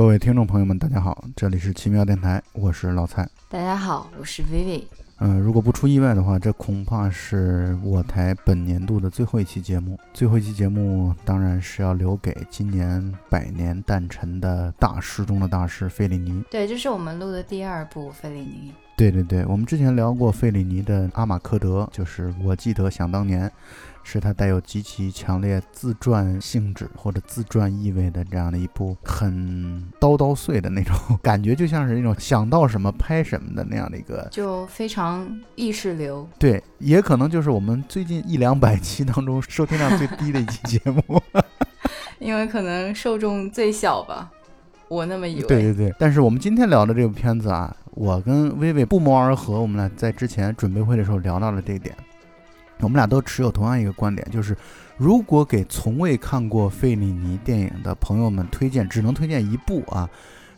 各位听众朋友们，大家好，这里是奇妙电台，我是老蔡。大家好，我是 Vivi。嗯，如果不出意外的话，这恐怕是我台本年度的最后一期节目。最后一期节目当然是要留给今年百年诞辰的大师中的大师费里尼。对，这是我们录的第二部费里尼。对对对，我们之前聊过费里尼的《阿马科德》，就是我记得想当年。是它带有极其强烈自传性质或者自传意味的这样的一部很刀刀碎的那种感觉，就像是那种想到什么拍什么的那样的一个，就非常意识流。对，也可能就是我们最近一两百期当中收听量最低的一期节目，因为可能受众最小吧，我那么以为。对对对，但是我们今天聊的这部片子啊，我跟薇薇不谋而合，我们俩在之前准备会的时候聊到了这一点。我们俩都持有同样一个观点，就是如果给从未看过费里尼电影的朋友们推荐，只能推荐一部啊，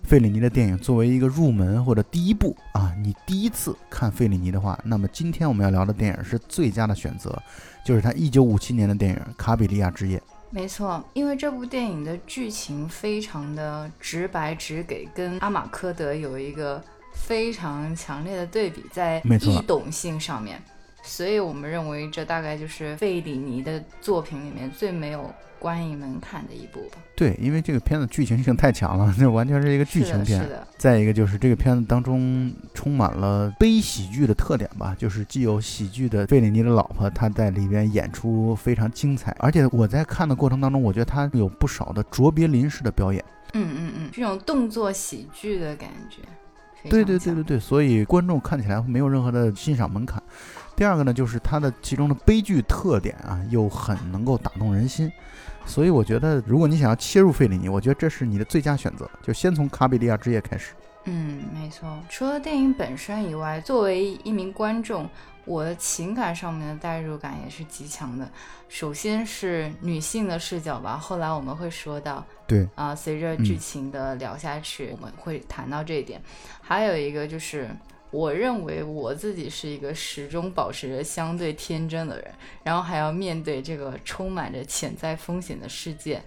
费里尼的电影作为一个入门或者第一部啊，你第一次看费里尼的话，那么今天我们要聊的电影是最佳的选择，就是他一九五七年的电影《卡比利亚之夜》。没错，因为这部电影的剧情非常的直白直给，跟《阿马科德》有一个非常强烈的对比，在易懂性上面。所以我们认为，这大概就是费里尼的作品里面最没有观影门槛的一部吧。对，因为这个片子剧情性太强了，那完全是一个剧情片。是的。再一个就是这个片子当中充满了悲喜剧的特点吧，就是既有喜剧的费里尼的老婆，她在里边演出非常精彩，而且我在看的过程当中，我觉得她有不少的卓别林式的表演。嗯嗯嗯，这种动作喜剧的感觉。对对对对对，所以观众看起来没有任何的欣赏门槛。第二个呢，就是它的其中的悲剧特点啊，又很能够打动人心，所以我觉得，如果你想要切入费里尼，我觉得这是你的最佳选择，就先从《卡比利亚之夜》开始。嗯，没错。除了电影本身以外，作为一名观众，我的情感上面的代入感也是极强的。首先是女性的视角吧，后来我们会说到，对啊，随着剧情的聊下去，我们会谈到这一点。还有一个就是。我认为我自己是一个始终保持着相对天真的人，然后还要面对这个充满着潜在风险的世界。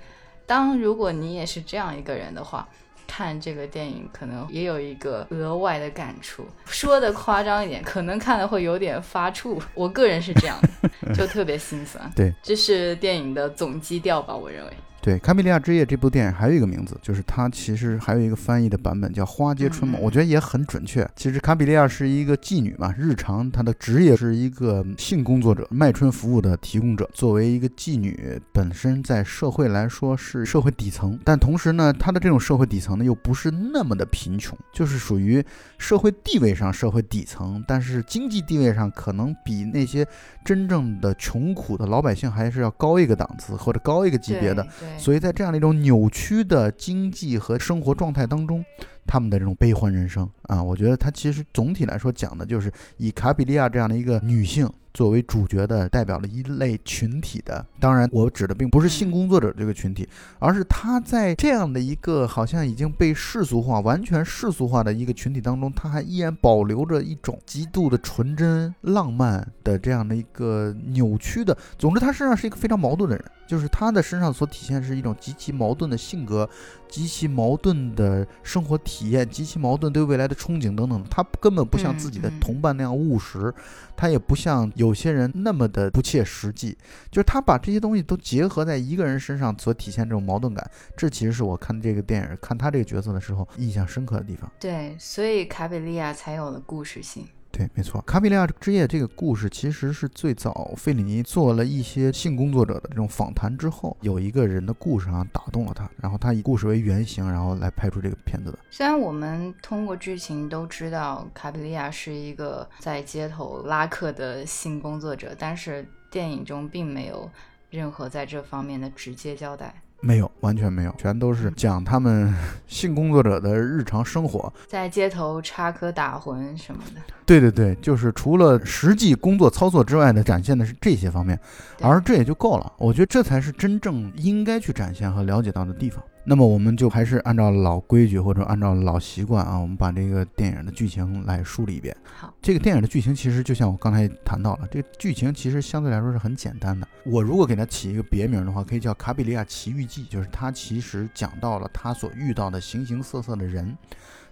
当如果你也是这样一个人的话，看这个电影可能也有一个额外的感触。说的夸张一点，可能看了会有点发怵。我个人是这样的，就特别心酸。对，这是电影的总基调吧，我认为。对《卡比利亚之夜》这部电影还有一个名字，就是它其实还有一个翻译的版本叫《花街春梦》，我觉得也很准确。其实卡比利亚是一个妓女嘛，日常她的职业是一个性工作者，卖春服务的提供者。作为一个妓女，本身在社会来说是社会底层，但同时呢，她的这种社会底层呢又不是那么的贫穷，就是属于社会地位上社会底层，但是经济地位上可能比那些真正的穷苦的老百姓还是要高一个档次或者高一个级别的。所以在这样的一种扭曲的经济和生活状态当中，他们的这种悲欢人生啊，我觉得它其实总体来说讲的就是以卡比利亚这样的一个女性。作为主角的代表了一类群体的，当然我指的并不是性工作者这个群体，而是他在这样的一个好像已经被世俗化、完全世俗化的一个群体当中，他还依然保留着一种极度的纯真、浪漫的这样的一个扭曲的。总之，他身上是一个非常矛盾的人，就是他的身上所体现是一种极其矛盾的性格、极其矛盾的生活体验、极其矛盾对未来的憧憬等等。他根本不像自己的同伴那样务实，他也不像有。有些人那么的不切实际，就是他把这些东西都结合在一个人身上所体现这种矛盾感，这其实是我看这个电影看他这个角色的时候印象深刻的地方。对，所以卡比利亚才有了故事性。对，没错，《卡比利亚之夜》这个故事其实是最早费里尼做了一些性工作者的这种访谈之后，有一个人的故事啊打动了他，然后他以故事为原型，然后来拍出这个片子的。虽然我们通过剧情都知道卡比利亚是一个在街头拉客的性工作者，但是电影中并没有任何在这方面的直接交代。没有，完全没有，全都是讲他们 性工作者的日常生活，在街头插科打诨什么的。对对对，就是除了实际工作操作之外的，展现的是这些方面，而这也就够了。我觉得这才是真正应该去展现和了解到的地方。那么我们就还是按照老规矩或者按照老习惯啊，我们把这个电影的剧情来梳理一遍。好，这个电影的剧情其实就像我刚才谈到了，这个剧情其实相对来说是很简单的。我如果给它起一个别名的话，可以叫《卡比利亚奇遇记》，就是它其实讲到了他所遇到的形形色色的人，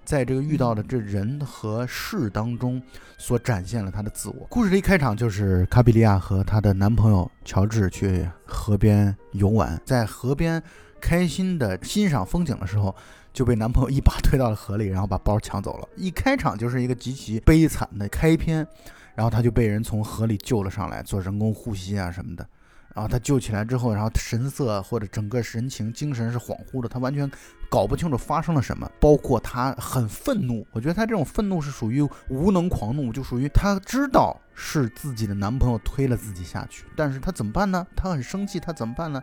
在这个遇到的这人和事当中，所展现了他的自我。故事的一开场就是卡比利亚和她的男朋友乔治去河边游玩，在河边。开心的欣赏风景的时候，就被男朋友一把推到了河里，然后把包抢走了。一开场就是一个极其悲惨的开篇，然后他就被人从河里救了上来，做人工呼吸啊什么的。然后他救起来之后，然后神色或者整个神情、精神是恍惚的，他完全搞不清楚发生了什么。包括他很愤怒，我觉得他这种愤怒是属于无能狂怒，就属于他知道是自己的男朋友推了自己下去，但是他怎么办呢？他很生气，他怎么办呢？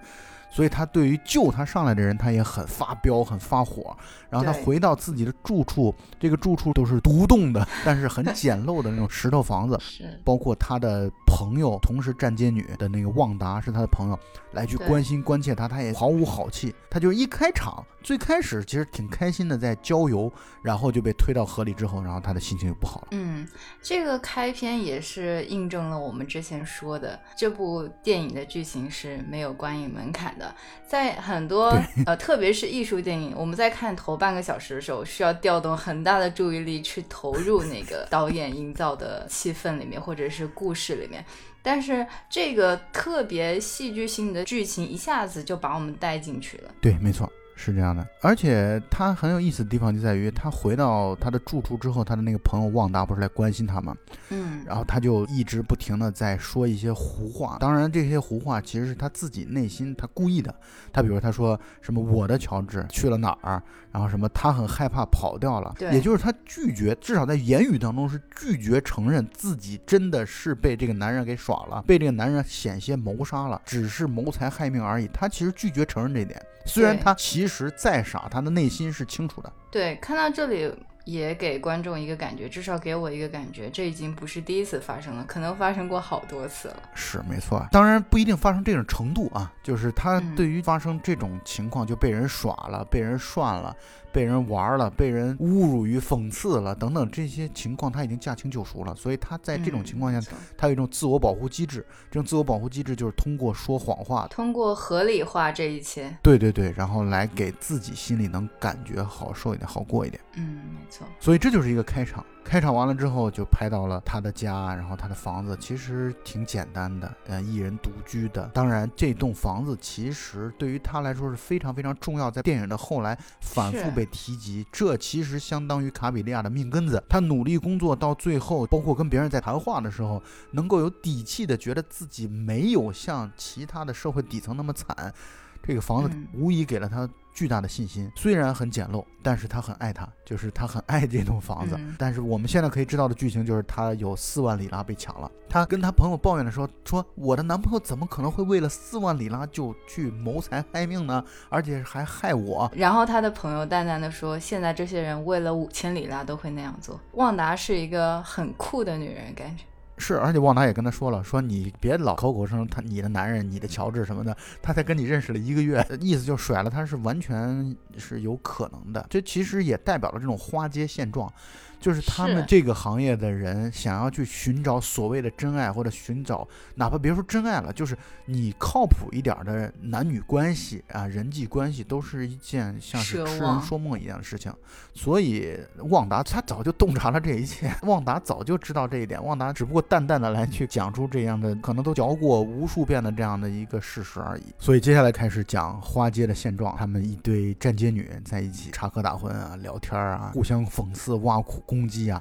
所以他对于救他上来的人，他也很发飙，很发火。然后他回到自己的住处，这个住处都是独栋的，但是很 简陋的那种石头房子。包括他的朋友，同时站街女的那个旺达是他的朋友，来去关心关切他，他也毫无好气。他就一开场，最开始其实挺开心的，在郊游，然后就被推到河里之后，然后他的心情就不好了。嗯，这个开篇也是印证了我们之前说的，这部电影的剧情是没有观影门槛的。在很多呃，特别是艺术电影，我们在看头半个小时的时候，需要调动很大的注意力去投入那个导演营造的气氛里面，或者是故事里面。但是这个特别戏剧性的剧情，一下子就把我们带进去了。对，没错。是这样的，而且他很有意思的地方就在于，他回到他的住处之后，他的那个朋友旺达不是来关心他吗？嗯，然后他就一直不停的在说一些胡话，当然这些胡话其实是他自己内心他故意的。他比如他说什么我的乔治去了哪儿，然后什么他很害怕跑掉了，也就是他拒绝，至少在言语当中是拒绝承认自己真的是被这个男人给耍了，被这个男人险些谋杀了，只是谋财害命而已。他其实拒绝承认这点。虽然他其实再傻，他的内心是清楚的。对，看到这里也给观众一个感觉，至少给我一个感觉，这已经不是第一次发生了，可能发生过好多次了。是没错，当然不一定发生这种程度啊，就是他对于发生这种情况就被人耍了，被人涮了。被人玩了，被人侮辱与讽刺了，等等这些情况，他已经驾轻就熟了。所以他在这种情况下，他有一种自我保护机制。这种自我保护机制就是通过说谎话，通过合理化这一切。对对对，然后来给自己心里能感觉好受一点，好过一点。嗯，没错。所以这就是一个开场。开场完了之后，就拍到了他的家，然后他的房子其实挺简单的，呃，一人独居的。当然，这栋房子其实对于他来说是非常非常重要，在电影的后来反复被被提及。这其实相当于卡比利亚的命根子。他努力工作到最后，包括跟别人在谈话的时候，能够有底气的觉得自己没有像其他的社会底层那么惨。这个房子无疑给了他。巨大的信心，虽然很简陋，但是他很爱他，就是他很爱这栋房子。但是我们现在可以知道的剧情就是，他有四万里拉被抢了。他跟他朋友抱怨的时候说：“我的男朋友怎么可能会为了四万里拉就去谋财害命呢？而且还害我。”然后他的朋友淡淡的说：“现在这些人为了五千里拉都会那样做。”旺达是一个很酷的女人，感觉。是，而且旺达也跟他说了，说你别老口口声声他你的男人，你的乔治什么的，他才跟你认识了一个月，意思就甩了他是完全是有可能的。这其实也代表了这种花街现状。就是他们这个行业的人想要去寻找所谓的真爱，或者寻找哪怕别说真爱了，就是你靠谱一点的男女关系啊，人际关系都是一件像是痴人说梦一样的事情。所以旺达他早就洞察了这一切，旺达早就知道这一点，旺达只不过淡淡的来去讲出这样的可能都嚼过无数遍的这样的一个事实而已。所以接下来开始讲花街的现状，他们一堆站街女在一起插科打诨啊，聊天啊，互相讽刺挖苦。攻击啊！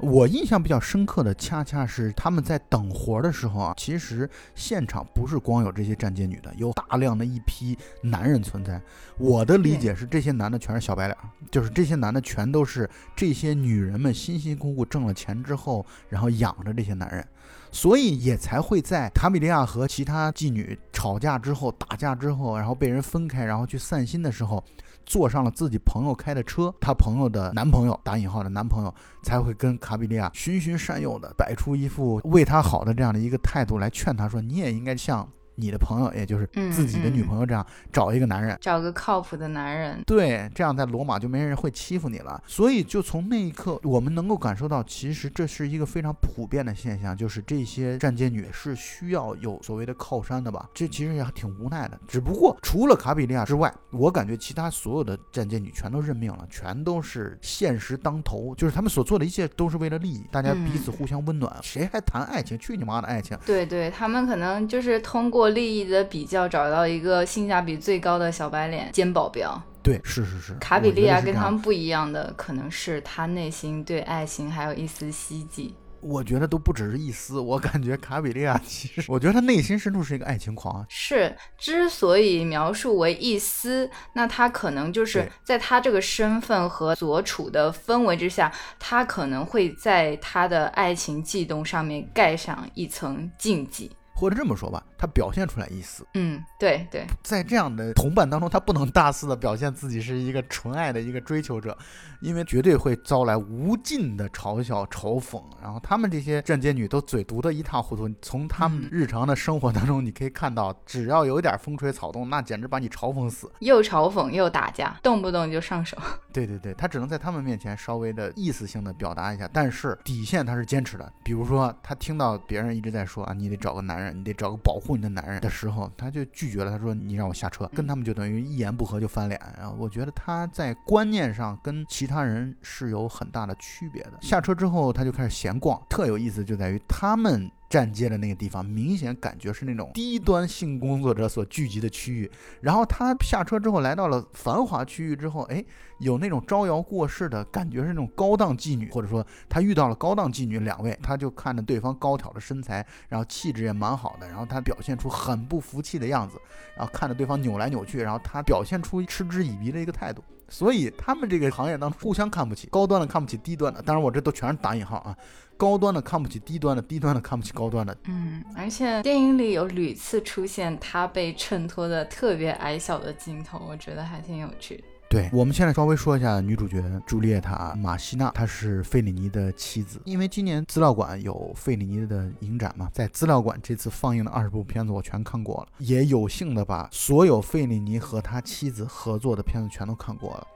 我印象比较深刻的，恰恰是他们在等活的时候啊，其实现场不是光有这些站街女的，有大量的一批男人存在。我的理解是，这些男的全是小白脸，就是这些男的全都是这些女人们辛辛苦苦挣了钱之后，然后养着这些男人，所以也才会在卡米利亚和其他妓女吵架之后、打架之后，然后被人分开，然后去散心的时候。坐上了自己朋友开的车，她朋友的男朋友（打引号的男朋友）才会跟卡比利亚循循善诱的摆出一副为他好的这样的一个态度来劝他说：“你也应该像你的朋友，也就是嗯自己的女嗯朋友这样找一个男人。找个靠谱的男人。对，这样在罗马就没人会欺负你了。所以就从那一刻，我们能够感受到，其实这是一个非常普遍的现象，就是这些站街女是需要有所谓的靠山的吧？这其实也挺无奈的。只不过除了卡比利亚之外，我感觉其他所有的站街女全都认命了，全都是现实当头，就是他们所做的一切都是为了利益，大家彼此互相温暖，谁还谈爱情？去你妈的爱情！对对，他们可能就是通过利益的比较，找到一个性价比最高的小白脸兼保镖。对，是是是。卡比利亚跟他们。不一样的，可能是他内心对爱情还有一丝希冀。我觉得都不只是一丝，我感觉卡比利亚其实，我觉得他内心深处是一个爱情狂。是，之所以描述为一丝，那他可能就是在他这个身份和所处的氛围之下，他可能会在他的爱情悸动上面盖上一层禁忌。或者这么说吧，他表现出来一丝，嗯，对对，在这样的同伴当中，他不能大肆的表现自己是一个纯爱的一个追求者，因为绝对会招来无尽的嘲笑、嘲讽。然后他们这些站街女都嘴毒的一塌糊涂，从他们嗯日常的生活当中，你可以看到，只要有一点风吹草动，那简直把你嘲讽死。又嘲讽又打架，动不动就上手。对对对，他只能在他们面前稍微的意思性的表达一下，但是底线他是坚持的。比如说，他听到别人一直在说啊，你得找个男人，你得找个保护你的男人的时候，他就拒绝了。他说你让我下车，跟他们就等于一言不合就翻脸。然后我觉得他在观念上跟其他人是有很大的区别的。下车之后，他就开始闲逛，特有意思就在于他们。站街的那个地方，明显感觉是那种低端性工作者所聚集的区域。然后他下车之后，来到了繁华区域之后，哎，有那种招摇过市的感觉，是那种高档妓女，或者说他遇到了高档妓女两位，他就看着对方高挑的身材，然后气质也蛮好的，然后他表现出很不服气的样子，然后看着对方扭来扭去，然后他表现出嗤之以鼻的一个态度。所以他们这个行业当中互相看不起，高端的看不起低端的，当然我这都全是打引号啊，高端的看不起低端的，低端的看不起高端的，嗯，而且电影里有屡次出现他被衬托的特别矮小的镜头，我觉得还挺有趣的。对，我们现在稍微说一下女主角朱丽叶塔·马西娜，她是费里尼的妻子。因为今年资料馆有费里尼的影展嘛，在资料馆这次放映的二十部片子我全看过了，也有幸的把所有费里尼和他妻子合作的片子全都看过了。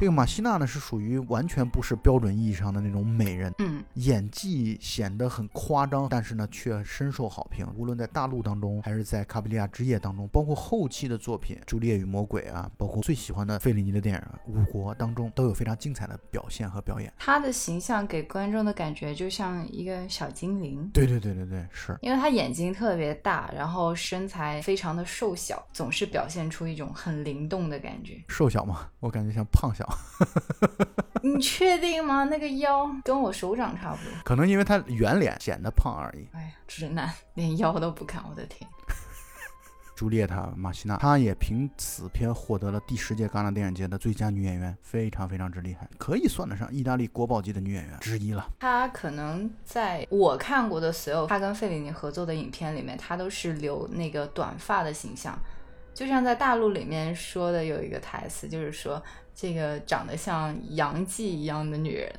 这个马西娜呢是属于完全不是标准意义上的那种美人，嗯，演技显得很夸张，但是呢却深受好评。无论在大陆当中，还是在卡比利亚之夜当中，包括后期的作品《朱丽叶与魔鬼》啊，包括最喜欢的费里尼的电影《五国》当中，都有非常精彩的表现和表演。她的形象给观众的感觉就像一个小精灵。对对对对对，是因为她眼睛特别大，然后身材非常的瘦小，总是表现出一种很灵动的感觉。瘦小嘛，我感觉像胖小，你确定吗？那个腰跟我手掌差不多。可能因为他圆脸显得胖而已。哎呀，直男连腰都不看，我的天！朱丽叶塔·马西娜，她也凭此片获得了第十届戛纳电影节的最佳女演员，非常非常之厉害，可以算得上意大利国宝级的女演员之一了。她可能在我看过的所有她跟费里尼合作的影片里面，她都是留那个短发的形象。就像在大陆里面说的有一个台词，就是说这个长得像杨记一样的女人，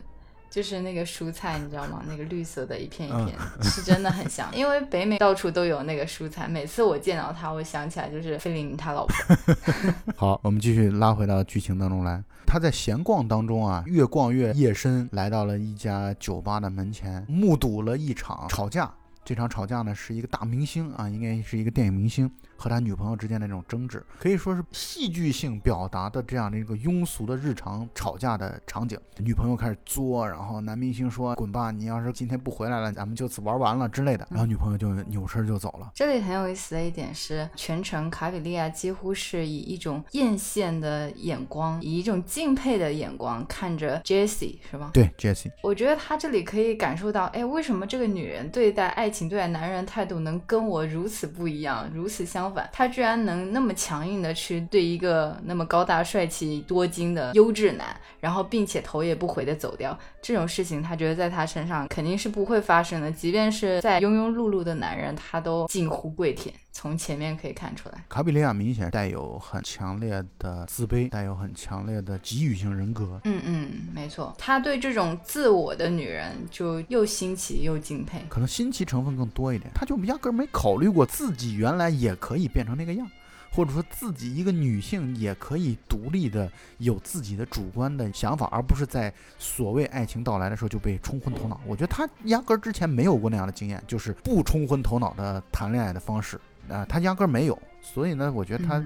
就是那个蔬菜，你知道吗？那个绿色的一片一片，是真的很像。因为北美到处都有那个蔬菜，每次我见到她，我想起来就是费里尼他老婆。好，我们继续拉回到剧情当中来。他在闲逛当中啊，越逛越夜深，来到了一家酒吧的门前，目睹了一场吵架。这场吵架呢，是一个大明星啊，应该是一个电影明星和他女朋友之间的那种争执，可以说是戏剧性表达的这样的一个庸俗的日常吵架的场景。女朋友开始作，然后男明星说：“滚吧，你要是今天不回来了，咱们就此玩完了之类的。”然后女朋友就扭身就走了。这里很有意思的一点是，全程卡比利亚几乎是以一种艳羡的眼光，以一种敬佩的眼光看着 Jessie，是吧？对，Jessie，我觉得他这里可以感受到，哎，为什么这个女人对待爱情、对待男人态度能跟我如此不一样，如此相他？居然能那么强硬的去对一个那么高大帅气、多金的优质男，然后并且头也不回的走掉，这种事情，他觉得在他身上肯定是不会发生的，即便是在庸庸碌碌的男人，他都近乎跪舔。从前面可以看出来。卡比利亚明显带有很强烈的自卑，带有很强烈的给予性人格。嗯嗯，没错，他对这种自我的女人就又新奇又敬佩。可能新奇成分更多一点，他就压根儿没考虑过自己原来也可以变成那个样。或者说自己一个女性也可以独立的有自己的主观的想法，而不是在所谓爱情到来的时候就被冲昏头脑。我觉得他压根儿之前没有过那样的经验，就是不冲昏头脑的谈恋爱的方式啊，他压根儿没有。所以呢，我觉得他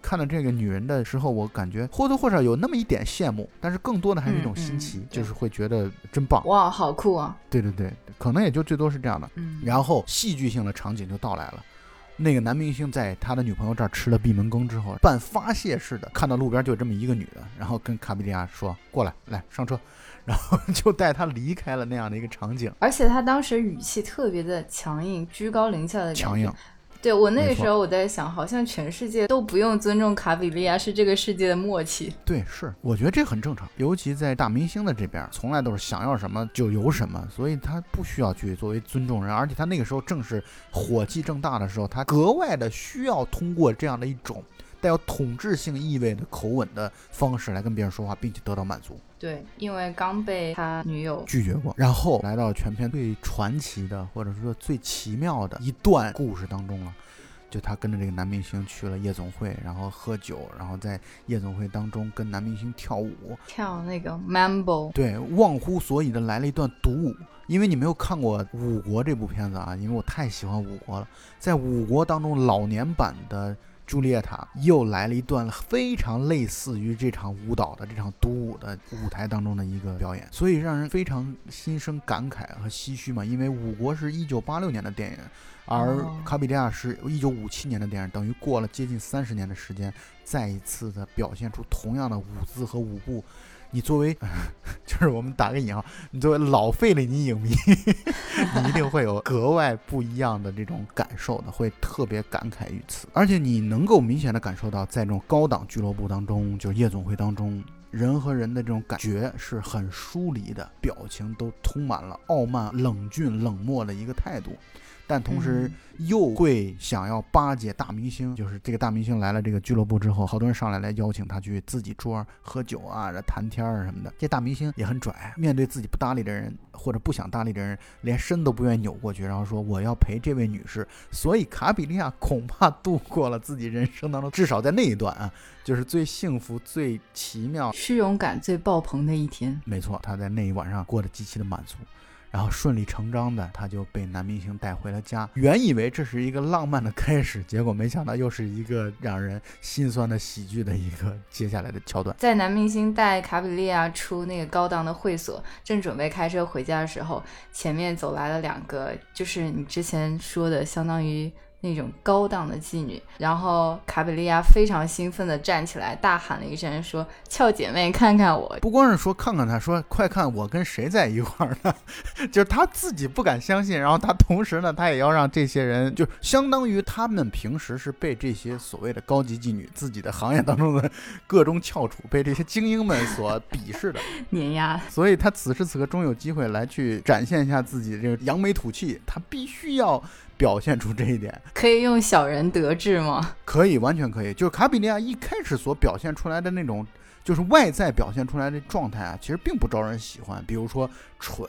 看到这个女人的时候，我感觉或多或少有那么一点羡慕，但是更多的还是一种新奇，就是会觉得真棒。哇，好酷啊！对对对，可能也就最多是这样的。嗯，然后戏剧性的场景就到来了。那个男明星在他的女朋友这儿吃了闭门羹之后，半发泄似的看到路边就这么一个女的，然后跟卡比利亚说：“过来，来上车。”然后就带他离开了那样的一个场景。而且他当时语气特别的强硬，居高临下的强硬。对我那个时候我在想，好像全世界都不用尊重卡比利亚，是这个世界的默契。对，是，我觉得这很正常，尤其在大明星的这边，从来都是想要什么就有什么，所以他不需要去作为尊重人，而且他那个时候正是火气正大的时候，他格外的需要通过这样的一种。带有统治性意味的口吻的方式来跟别人说话，并且得到满足。对，因为刚被他女友拒绝过，然后来到全片最传奇的，或者说最奇妙的一段故事当中了。就他跟着这个男明星去了夜总会，然后喝酒，然后在夜总会当中跟男明星跳舞，跳那个 Mambo。对，忘乎所以的来了一段独舞。因为你没有看过《五国》这部片子啊，因为我太喜欢《五国》了，在《五国》当中老年版的。朱丽叶塔又来了一段非常类似于这场舞蹈的这场独舞的舞台当中的一个表演，所以让人非常心生感慨和唏嘘嘛。因为五国是一九八六年的电影，而卡比利亚是一九五七年的电影，等于过了接近三十年的时间，再一次的表现出同样的舞姿和舞步。你作为，就是我们打个引号，你作为老费里尼影迷，你一定会有格外不一样的这种感受的，会特别感慨于此。而且你能够明显的感受到，在这种高档俱乐部当中，就夜总会当中，人和人的这种感觉是很疏离的，表情都充满了傲慢、冷峻、冷漠的一个态度。但同时又会想要巴结大明星，就是这个大明星来了这个俱乐部之后，好多人上来来邀请他去自己桌喝酒啊、谈天啊什么的。这大明星也很拽，面对自己不搭理的人或者不想搭理的人，连身都不愿意扭过去，然后说我要陪这位女士。所以卡比利亚恐怕度过了自己人生当中至少在那一段啊，就是最幸福、最奇妙、虚荣感最爆棚的一天。没错，他在那一晚上过得极其的满足。然后顺理成章的，他就被男明星带回了家。原以为这是一个浪漫的开始，结果没想到又是一个让人心酸的喜剧的一个接下来的桥段。在男明星带卡比利亚出那个高档的会所，正准备开车回家的时候，前面走来了两个，就是你之前说的，相当于。那种高档的妓女，然后卡比利亚非常兴奋地站起来，大喊了一声，说：“俏姐妹，看看我！”不光是说看看他，说快看我跟谁在一块儿呢？就是他自己不敢相信，然后他同时呢，他也要让这些人，就相当于他们平时是被这些所谓的高级妓女、自己的行业当中的各种翘楚，被这些精英们所鄙视的 碾压。所以他此时此刻终有机会来去展现一下自己这个扬眉吐气，他必须要。表现出这一点，可以用小人得志吗？可以，完全可以。就是卡比利亚一开始所表现出来的那种，就是外在表现出来的状态啊，其实并不招人喜欢。比如说蠢、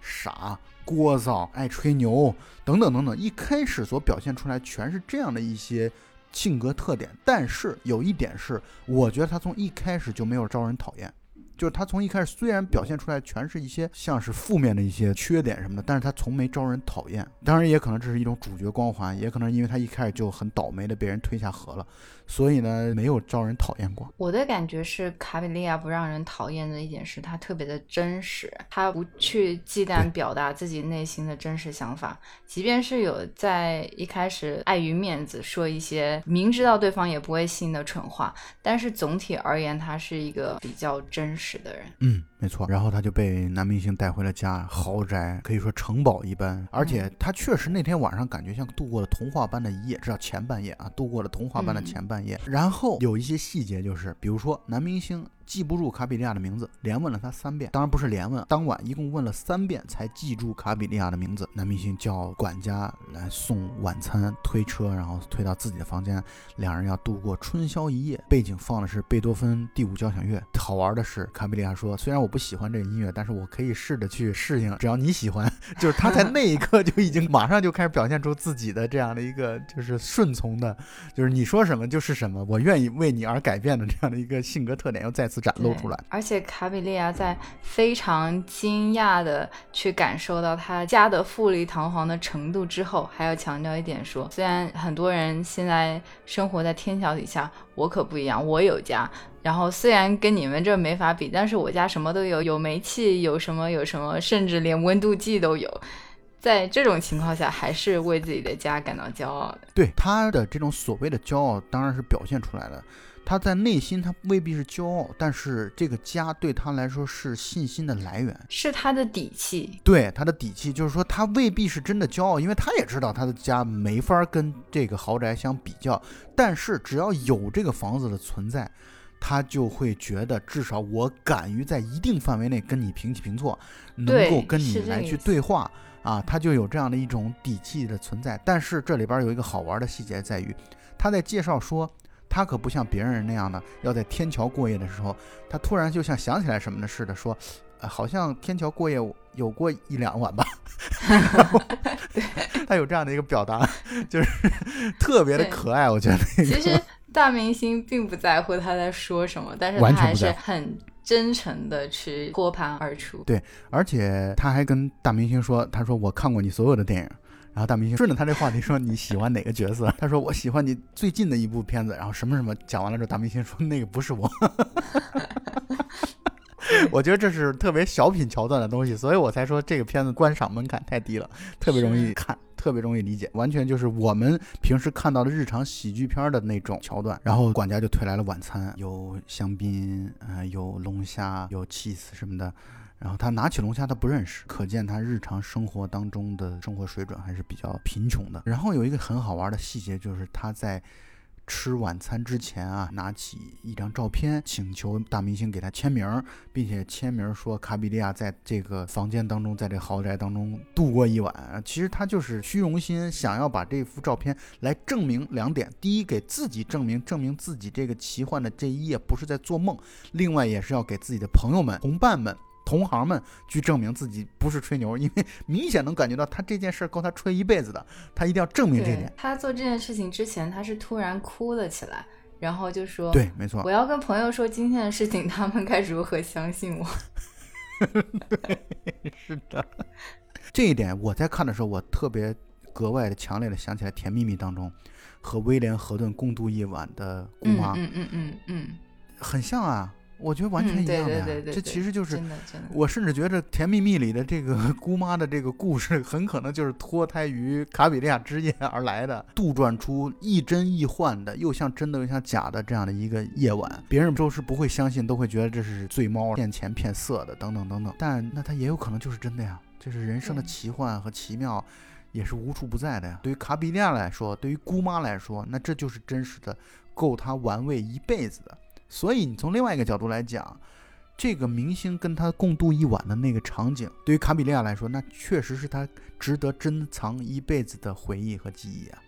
傻、聒噪、爱吹牛等等等等，一开始所表现出来全是这样的一些性格特点。但是有一点是，我觉得他从一开始就没有招人讨厌。就是他从一开始虽然表现出来全是一些像是负面的一些缺点什么的，但是他从没招人讨厌。当然也可能这是一种主角光环，也可能因为他一开始就很倒霉的被人推下河了。所以呢，没有招人讨厌过。我的感觉是，卡比利亚不让人讨厌的一点是他特别的真实，他不去忌惮表达自己内心的真实想法，即便是有在一开始碍于面子说一些明知道对方也不会信的蠢话，但是总体而言，他是一个比较真实的人。嗯。没错，然后他就被男明星带回了家，豪宅可以说城堡一般，而且他确实那天晚上感觉像度过了童话般的一夜，至少前半夜啊，度过了童话般的前半夜。然后有一些细节，就是比如说男明星。记不住卡比利亚的名字，连问了他三遍，当然不是连问，当晚一共问了三遍才记住卡比利亚的名字。男明星叫管家来送晚餐，推车，然后推到自己的房间，两人要度过春宵一夜。背景放的是贝多芬第五交响乐。好玩的是，卡比利亚说：“虽然我不喜欢这个音乐，但是我可以试着去适应，只要你喜欢。”就是他在那一刻就已经马上就开始表现出自己的这样的一个就是顺从的，就是你说什么就是什么，我愿意为你而改变的这样的一个性格特点，又再次。展露出来，而且卡比利亚在非常惊讶的去感受到他家的富丽堂皇的程度之后，还要强调一点说，虽然很多人现在生活在天桥底下，我可不一样，我有家。然后虽然跟你们这没法比，但是我家什么都有，有煤气，有什么有什么，甚至连温度计都有。在这种情况下，还是为自己的家感到骄傲的。对他的这种所谓的骄傲，当然是表现出来了。他在内心，他未必是骄傲，但是这个家对他来说是信心的来源，是他的底气。对他的底气，就是说他未必是真的骄傲，因为他也知道他的家没法跟这个豪宅相比较。但是只要有这个房子的存在，他就会觉得至少我敢于在一定范围内跟你平起平坐，能够跟你来去对话啊，他就有这样的一种底气的存在。但是这里边有一个好玩的细节在于，他在介绍说。他可不像别人那样的要在天桥过夜的时候，他突然就像想起来什么的似的说，呃，好像天桥过夜有过一两晚吧。他有这样的一个表达，就是特别的可爱，我觉得。其实大明星并不在乎他在说什么，但是他还是很真诚的去脱盘而出。对，而且他还跟大明星说，他说我看过你所有的电影。然后大明星顺着他这话题说：“你喜欢哪个角色？”他说：“我喜欢你最近的一部片子。”然后什么什么讲完了之后，大明星说：“那个不是我。”我觉得这是特别小品桥段的东西，所以我才说这个片子观赏门槛太低了，特别容易看，特别容易理解，完全就是我们平时看到的日常喜剧片的那种桥段。然后管家就推来了晚餐，有香槟，呃，有龙虾，有 cheese 什么的。然后他拿起龙虾，他不认识，可见他日常生活当中的生活水准还是比较贫穷的。然后有一个很好玩的细节，就是他在吃晚餐之前啊，拿起一张照片，请求大明星给他签名，并且签名说卡比利亚在这个房间当中，在这豪宅当中度过一晚。其实他就是虚荣心，想要把这幅照片来证明两点：第一，给自己证明，证明自己这个奇幻的这一夜不是在做梦；另外，也是要给自己的朋友们、同伴们。同行们去证明自己不是吹牛，因为明显能感觉到他这件事够他吹一辈子的，他一定要证明这点。他做这件事情之前，他是突然哭了起来，然后就说：“对，没错，我要跟朋友说今天的事情，他们该如何相信我？” 是的，这一点我在看的时候，我特别格外的强烈的想起来《甜蜜蜜》当中和威廉·河顿共度一晚的姑妈，嗯嗯嗯嗯，很像啊。我觉得完全一样的呀，这其实就是。我甚至觉得《甜蜜蜜》里的这个姑妈的这个故事，很可能就是脱胎于卡比利亚之夜而来的，杜撰出亦真亦幻的，又像真的又像假的这样的一个夜晚。别人都是不会相信，都会觉得这是醉猫骗钱骗色的，等等等等。但 那它也有可能就是真的呀，就是人生的奇幻和奇妙，也是无处不在的呀。对于卡比利亚来说，对于姑妈来说，那这就是真实的，够她玩味一辈子的。所以你从另外一个角度来讲，这个明星跟他共度一晚的那个场景，对于卡比利亚来说，那确实是他值得珍藏一辈子的回忆和记忆啊。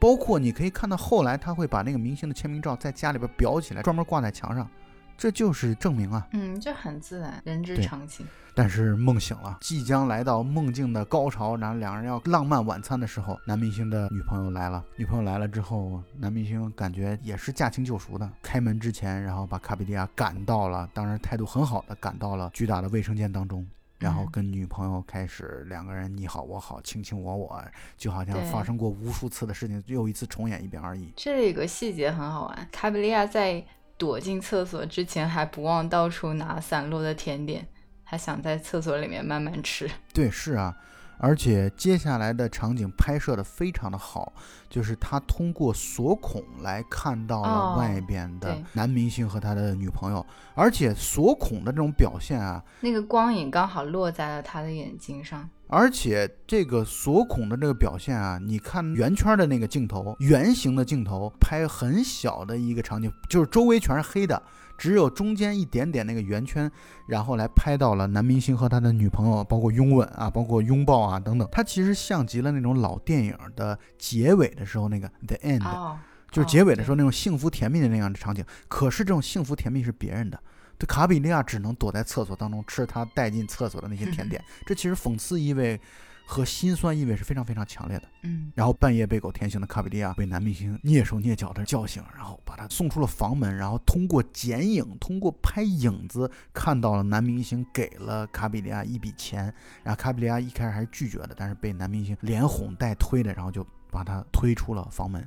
包括你可以看到后来他会把那个明星的签名照在家里边裱起来，专门挂在墙上。这就是证明啊，嗯，这很自然，人之常情。但是梦醒了，即将来到梦境的高潮，然后两人要浪漫晚餐的时候，男明星的女朋友来了。女朋友来了之后，男明星感觉也是驾轻就熟的，开门之前，然后把卡比利亚赶到了，当然态度很好的赶到了巨大的卫生间当中，然后跟女朋友开始两个人你好我好，卿卿我我，就好像发生过无数次的事情，又一次重演一遍而已。这里有个细节很好玩，卡比利亚在。躲进厕所之前，还不忘到处拿散落的甜点，还想在厕所里面慢慢吃。对，是啊，而且接下来的场景拍摄的非常的好，就是他通过锁孔来看到了外边的男明星和他的女朋友，而且锁孔的这种表现啊，那个光影刚好落在了他的眼睛上。而且这个锁孔的这个表现啊，你看圆圈的那个镜头，圆形的镜头拍很小的一个场景，就是周围全是黑的，只有中间一点点那个圆圈，然后来拍到了男明星和他的女朋友，包括拥吻啊，包括拥抱啊等等。它其实像极了那种老电影的结尾的时候那个 the end，就是结尾的时候那种幸福甜蜜的那样的场景。可是这种幸福甜蜜是别人的。这卡比利亚只能躲在厕所当中吃他带进厕所的那些甜点，这其实讽刺意味和心酸意味是非常非常强烈的。嗯，然后半夜被狗舔醒的卡比利亚被男明星蹑手蹑脚的叫醒，然后把他送出了房门，然后通过剪影，通过拍影子看到了男明星给了卡比利亚一笔钱，然后卡比利亚一开始还是拒绝的，但是被男明星连哄带推的，然后就把他推出了房门。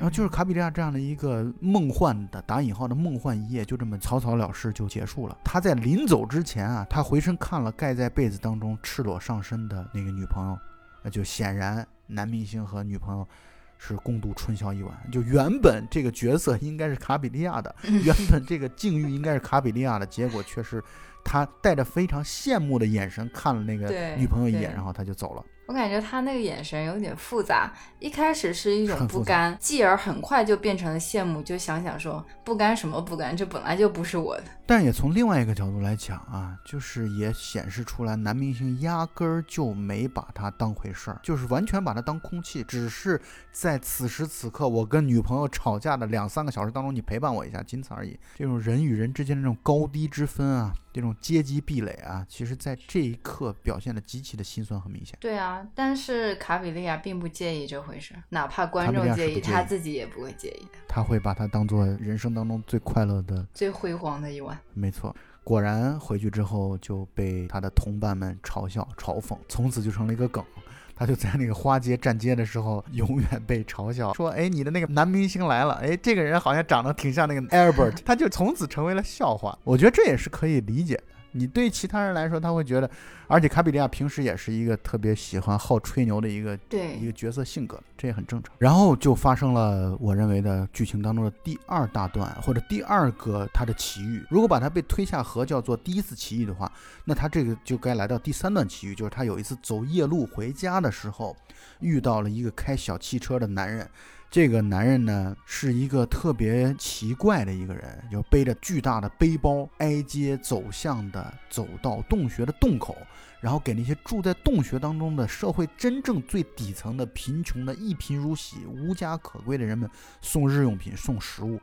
然后就是卡比利亚这样的一个梦幻的打引号的梦幻一夜，就这么草草了事就结束了。他在临走之前啊，他回身看了盖在被子当中赤裸上身的那个女朋友，那就显然男明星和女朋友是共度春宵一晚。就原本这个角色应该是卡比利亚的，原本这个境遇应该是卡比利亚的，结果却是他带着非常羡慕的眼神看了那个女朋友一眼，然后他就走了。我感觉他那个眼神有点复杂，一开始是一种不甘，继而很快就变成了羡慕，就想想说不甘什么不甘，这本来就不是我的。但也从另外一个角度来讲啊，就是也显示出来男明星压根儿就没把他当回事儿，就是完全把他当空气，只是在此时此刻我跟女朋友吵架的两三个小时当中，你陪伴我一下，仅此而已。这种人与人之间的这种高低之分啊，这种阶级壁垒啊，其实在这一刻表现的极其的心酸和明显。对啊。但是卡比利亚并不介意这回事，哪怕观众介意，他自己也不会介意的。他会把它当做人生当中最快乐的、最辉煌的一晚。没错，果然回去之后就被他的同伴们嘲笑、嘲讽，从此就成了一个梗。他就在那个花街站街的时候，永远被嘲笑说：“哎，你的那个男明星来了，哎，这个人好像长得挺像那个 Albert。”他就从此成为了笑话。我觉得这也是可以理解的。你对其他人来说，他会觉得，而且卡比利亚平时也是一个特别喜欢好吹牛的一个对一个角色性格，这也很正常。然后就发生了我认为的剧情当中的第二大段或者第二个他的奇遇。如果把他被推下河叫做第一次奇遇的话，那他这个就该来到第三段奇遇，就是他有一次走夜路回家的时候，遇到了一个开小汽车的男人。这个男人呢，是一个特别奇怪的一个人，就背着巨大的背包，挨街走向的走到洞穴的洞口，然后给那些住在洞穴当中的社会真正最底层的贫穷的一贫如洗、无家可归的人们送日用品、送食物。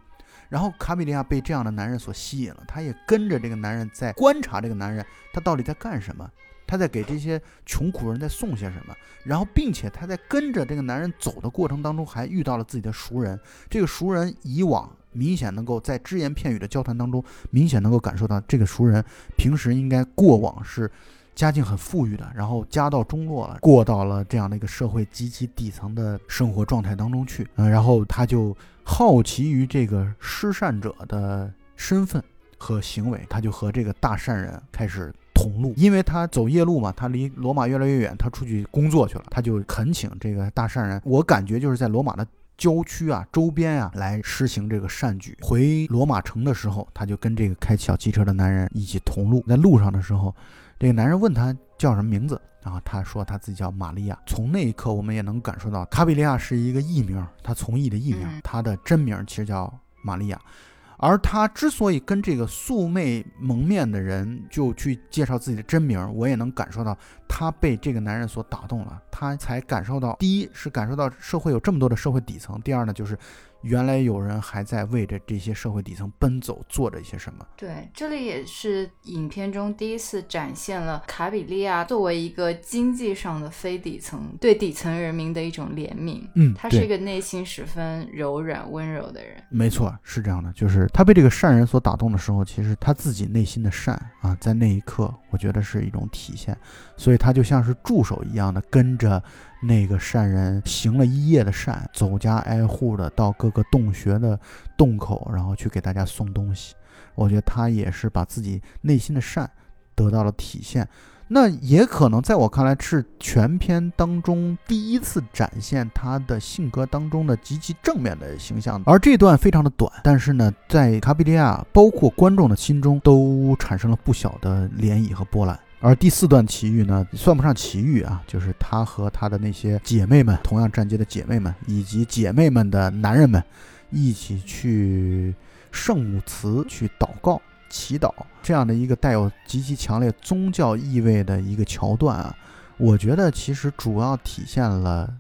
然后卡比利亚被这样的男人所吸引了，他也跟着这个男人在观察这个男人，他到底在干什么。他在给这些穷苦人在送些什么，然后，并且他在跟着这个男人走的过程当中，还遇到了自己的熟人。这个熟人以往明显能够在只言片语的交谈当中，明显能够感受到这个熟人平时应该过往是家境很富裕的，然后家道中落了，过到了这样的一个社会极其底层的生活状态当中去。嗯，然后他就好奇于这个施善者的身份和行为，他就和这个大善人开始。同路，因为他走夜路嘛，他离罗马越来越远，他出去工作去了，他就恳请这个大善人。我感觉就是在罗马的郊区啊、周边啊来施行这个善举。回罗马城的时候，他就跟这个开小汽车的男人一起同路。在路上的时候，这个男人问他叫什么名字，然后他说他自己叫玛利亚。从那一刻，我们也能感受到卡比利亚是一个艺名，他从艺的艺名，他的真名其实叫玛利亚。而他之所以跟这个素昧蒙面的人就去介绍自己的真名，我也能感受到他被这个男人所打动了，他才感受到，第一是感受到社会有这么多的社会底层，第二呢就是。原来有人还在为着这些社会底层奔走，做着一些什么？对，这里也是影片中第一次展现了卡比利亚作为一个经济上的非底层，对底层人民的一种怜悯。嗯，他是一个内心十分柔软、温柔的人。没错，是这样的。就是他被这个善人所打动的时候，其实他自己内心的善啊，在那一刻，我觉得是一种体现。所以他就像是助手一样的跟着。那个善人行了一夜的善，走家挨户的到各个洞穴的洞口，然后去给大家送东西。我觉得他也是把自己内心的善得到了体现。那也可能在我看来是全片当中第一次展现他的性格当中的极其正面的形象，而这段非常的短，但是呢，在卡比利亚包括观众的心中都产生了不小的涟漪和波澜。而第四段奇遇呢，算不上奇遇啊，就是他和他的那些姐妹们，同样站街的姐妹们，以及姐妹们的男人们，一起去圣母祠去祷告。祈祷这样的一个带有极其强烈宗教意味的一个桥段啊，我觉得其实主要体现了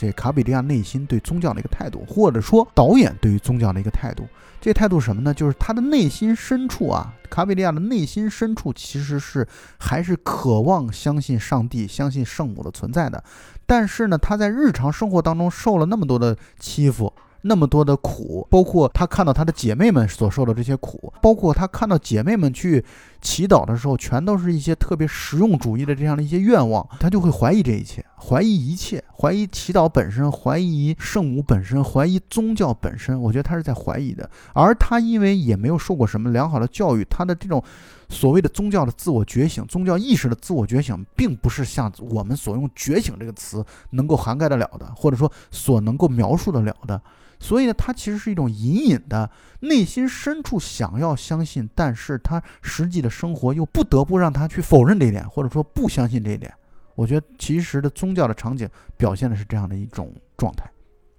这卡比利亚内心对宗教的一个态度，或者说导演对于宗教的一个态度。这态度什么呢？就是他的内心深处啊，卡比利亚的内心深处其实是还是渴望相信上帝、相信圣母的存在的。但是呢，他在日常生活当中受了那么多的欺负。那么多的苦，包括他看到他的姐妹们所受的这些苦，包括他看到姐妹们去祈祷的时候，全都是一些特别实用主义的这样的一些愿望，他就会怀疑这一切，怀疑一切，怀疑祈祷本身，怀疑圣母本身，怀疑宗教本身。我觉得他是在怀疑的。而他因为也没有受过什么良好的教育，他的这种所谓的宗教的自我觉醒、宗教意识的自我觉醒，并不是像我们所用“觉醒”这个词能够涵盖得了的，或者说所能够描述得了的。所以呢，他其实是一种隐隐的内心深处想要相信，但是他实际的生活又不得不让他去否认这一点，或者说不相信这一点。我觉得其实的宗教的场景表现的是这样的一种状态。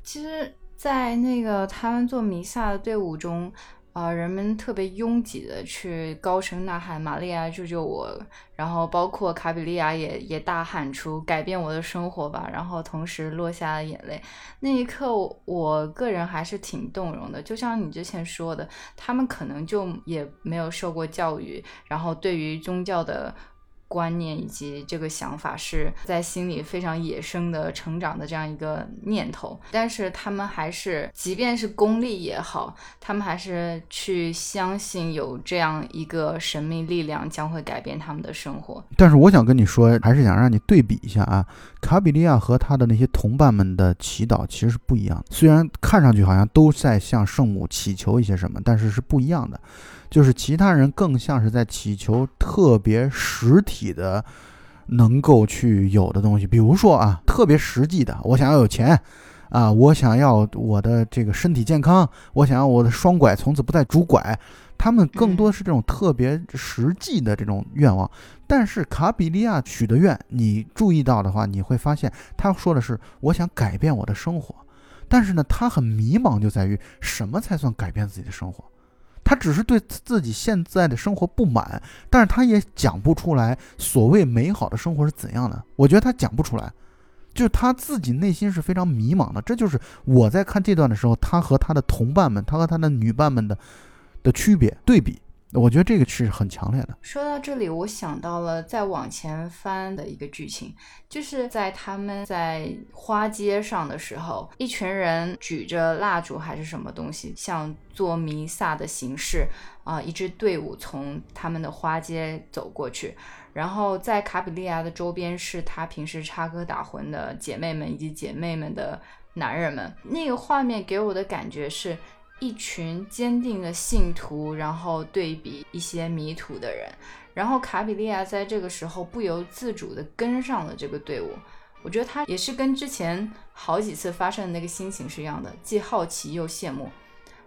其实，在那个他们做弥撒的队伍中。啊，人们特别拥挤的去高声呐喊“玛利亚救救我”，然后包括卡比利亚也也大喊出“改变我的生活吧”，然后同时落下了眼泪。那一刻，我个人还是挺动容的。就像你之前说的，他们可能就也没有受过教育，然后对于宗教的。观念以及这个想法是在心里非常野生的成长的这样一个念头，但是他们还是，即便是功利也好，他们还是去相信有这样一个神秘力量将会改变他们的生活。但是我想跟你说，还是想让你对比一下啊，卡比利亚和他的那些同伴们的祈祷其实是不一样的。虽然看上去好像都在向圣母祈求一些什么，但是是不一样的。就是其他人更像是在祈求特别实体的，能够去有的东西，比如说啊，特别实际的，我想要有钱，啊，我想要我的这个身体健康，我想要我的双拐从此不再拄拐，他们更多是这种特别实际的这种愿望。但是卡比利亚许的愿，你注意到的话，你会发现他说的是我想改变我的生活，但是呢，他很迷茫，就在于什么才算改变自己的生活。他只是对自己现在的生活不满，但是他也讲不出来所谓美好的生活是怎样的。我觉得他讲不出来，就是他自己内心是非常迷茫的。这就是我在看这段的时候，他和他的同伴们，他和他的女伴们的的区别对比。我觉得这个是很强烈的。说到这里，我想到了再往前翻的一个剧情，就是在他们在花街上的时候，一群人举着蜡烛还是什么东西，像做弥撒的形式啊，一支队伍从他们的花街走过去，然后在卡比利亚的周边是他平时插科打诨的姐妹们以及姐妹们的男人们，那个画面给我的感觉是。一群坚定的信徒，然后对比一些迷途的人，然后卡比利亚在这个时候不由自主地跟上了这个队伍。我觉得他也是跟之前好几次发生的那个心情是一样的，既好奇又羡慕。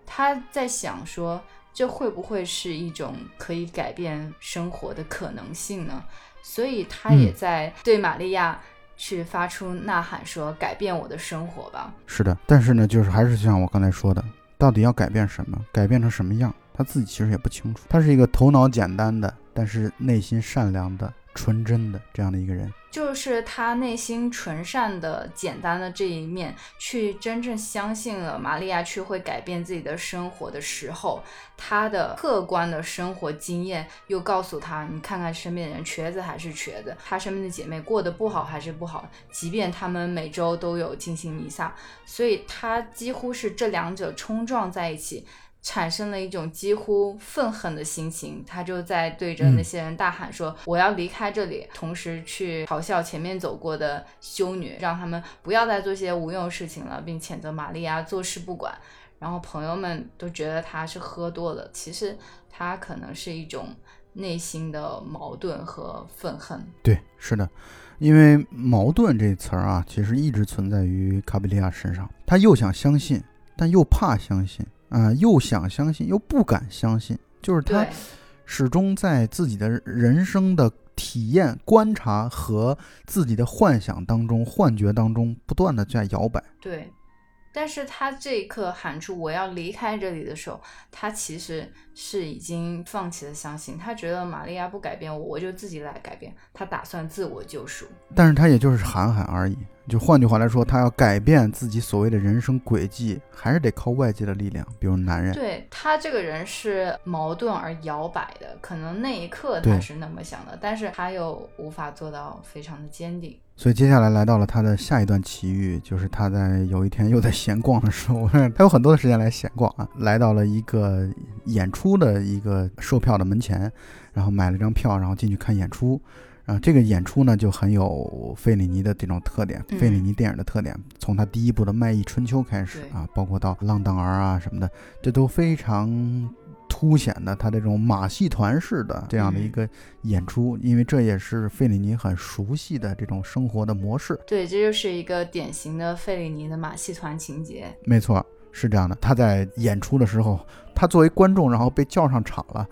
他在想说，这会不会是一种可以改变生活的可能性呢？所以他也在对玛利亚去发出呐喊，说：“改变我的生活吧。”是的，但是呢，就是还是像我刚才说的。到底要改变什么？改变成什么样？他自己其实也不清楚。他是一个头脑简单的，但是内心善良的。纯真的这样的一个人，就是他内心纯善的、简单的这一面，去真正相信了玛利亚去会改变自己的生活的时候，他的客观的生活经验又告诉他：你看看身边的人，瘸子还是瘸子，他身边的姐妹过得不好还是不好，即便他们每周都有进行弥撒，所以他几乎是这两者冲撞在一起。产生了一种几乎愤恨的心情，他就在对着那些人大喊说：“我要离开这里！”同时去嘲笑前面走过的修女，让他们不要再做些无用事情了，并谴责玛利亚坐视不管。然后朋友们都觉得他是喝多了，其实他可能是一种内心的矛盾和愤恨。对，是的，因为矛盾这词儿啊，其实一直存在于卡比利亚身上。他又想相信，但又怕相信啊、又想相信又不敢相信，就是他，始终在自己的人生的体验、观察和自己的幻想当中、幻觉当中不断的在摇摆。对。但是他这一刻喊出我要离开这里的时候，他其实是已经放弃了相信。他觉得玛利亚不改变我，我就自己来改变。他打算自我救赎。但是他也就是喊喊而已。就换句话来说，他要改变自己所谓的人生轨迹，还是得靠外界的力量，比如男人。对他这个人是矛盾而摇摆的，可能那一刻他是那么想的，但是他又无法做到非常的坚定。所以接下来来到了他的下一段奇遇，就是他在有一天又在闲逛的时候，他有很多的时间来闲逛啊，来到了一个演出的一个售票的门前，然后买了张票，然后进去看演出。啊，这个演出呢就很有费里尼的这种特点，嗯费里尼电影的特点，从他第一部的《卖艺春秋》开始啊，包括到《浪荡儿》啊什么的，这都非常凸显的他这种马戏团式的这样的一嗯个演出，因为这也是费里尼很熟悉的这种生活的模式。对，这就是一个典型的费里尼的马戏团情节。没错，是这样的。他在演出的时候，他作为观众，然后被叫上场了。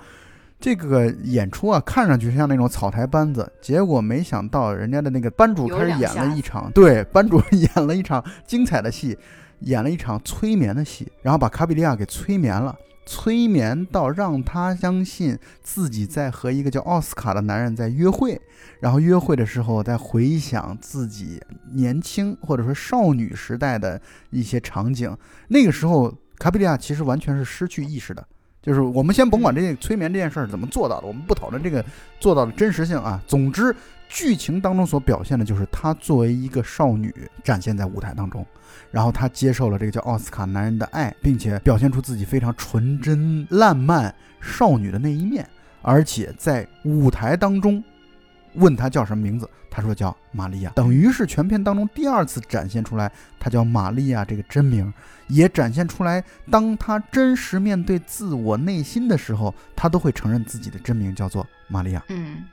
这个演出啊，看上去像那种草台班子，结果没想到人家的那个班主开始演了一场，对，班主演了一场精彩的戏，演了一场催眠的戏，然后把卡比利亚给催眠了。催眠到让他相信自己在和一个叫奥斯卡的男人在约会，然后约会的时候在回想自己年轻或者说少女时代的一些场景。那个时候，卡比利亚其实完全是失去意识的。就是我们先甭管这催眠这件事儿怎么做到的，我们不讨论这个做到的真实性啊。总之，剧情当中所表现的就是她作为一个少女展现在舞台当中，然后他接受了这个叫奥斯卡男人的爱，并且表现出自己非常纯真、烂漫少女的那一面，而且在舞台当中问他叫什么名字，他说叫玛利亚，等于是全片当中第二次展现出来他叫玛利亚这个真名。也展现出来，当他真实面对自我内心的时候，他都会承认自己的真名叫做玛利亚。嗯，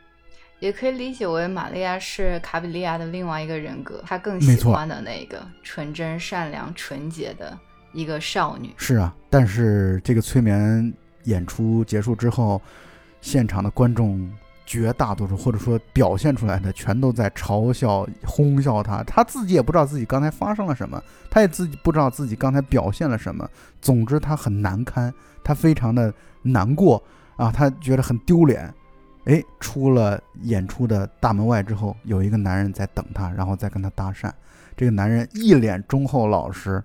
也可以理解为玛利亚是卡比利亚的另外一个人格，她更喜欢的那个纯真、善良、纯洁的一个少女。是啊，但是这个催眠演出结束之后，现场的观众绝大多数或者说表现出来的，全都在嘲笑、哄笑他。他自己也不知道自己刚才发生了什么，他也自己不知道自己刚才表现了什么。总之，他很难堪，他非常的难过啊，他觉得很丢脸。哎，出了演出的大门外之后，有一个男人在等他，然后再跟他搭讪。这个男人一脸忠厚老实，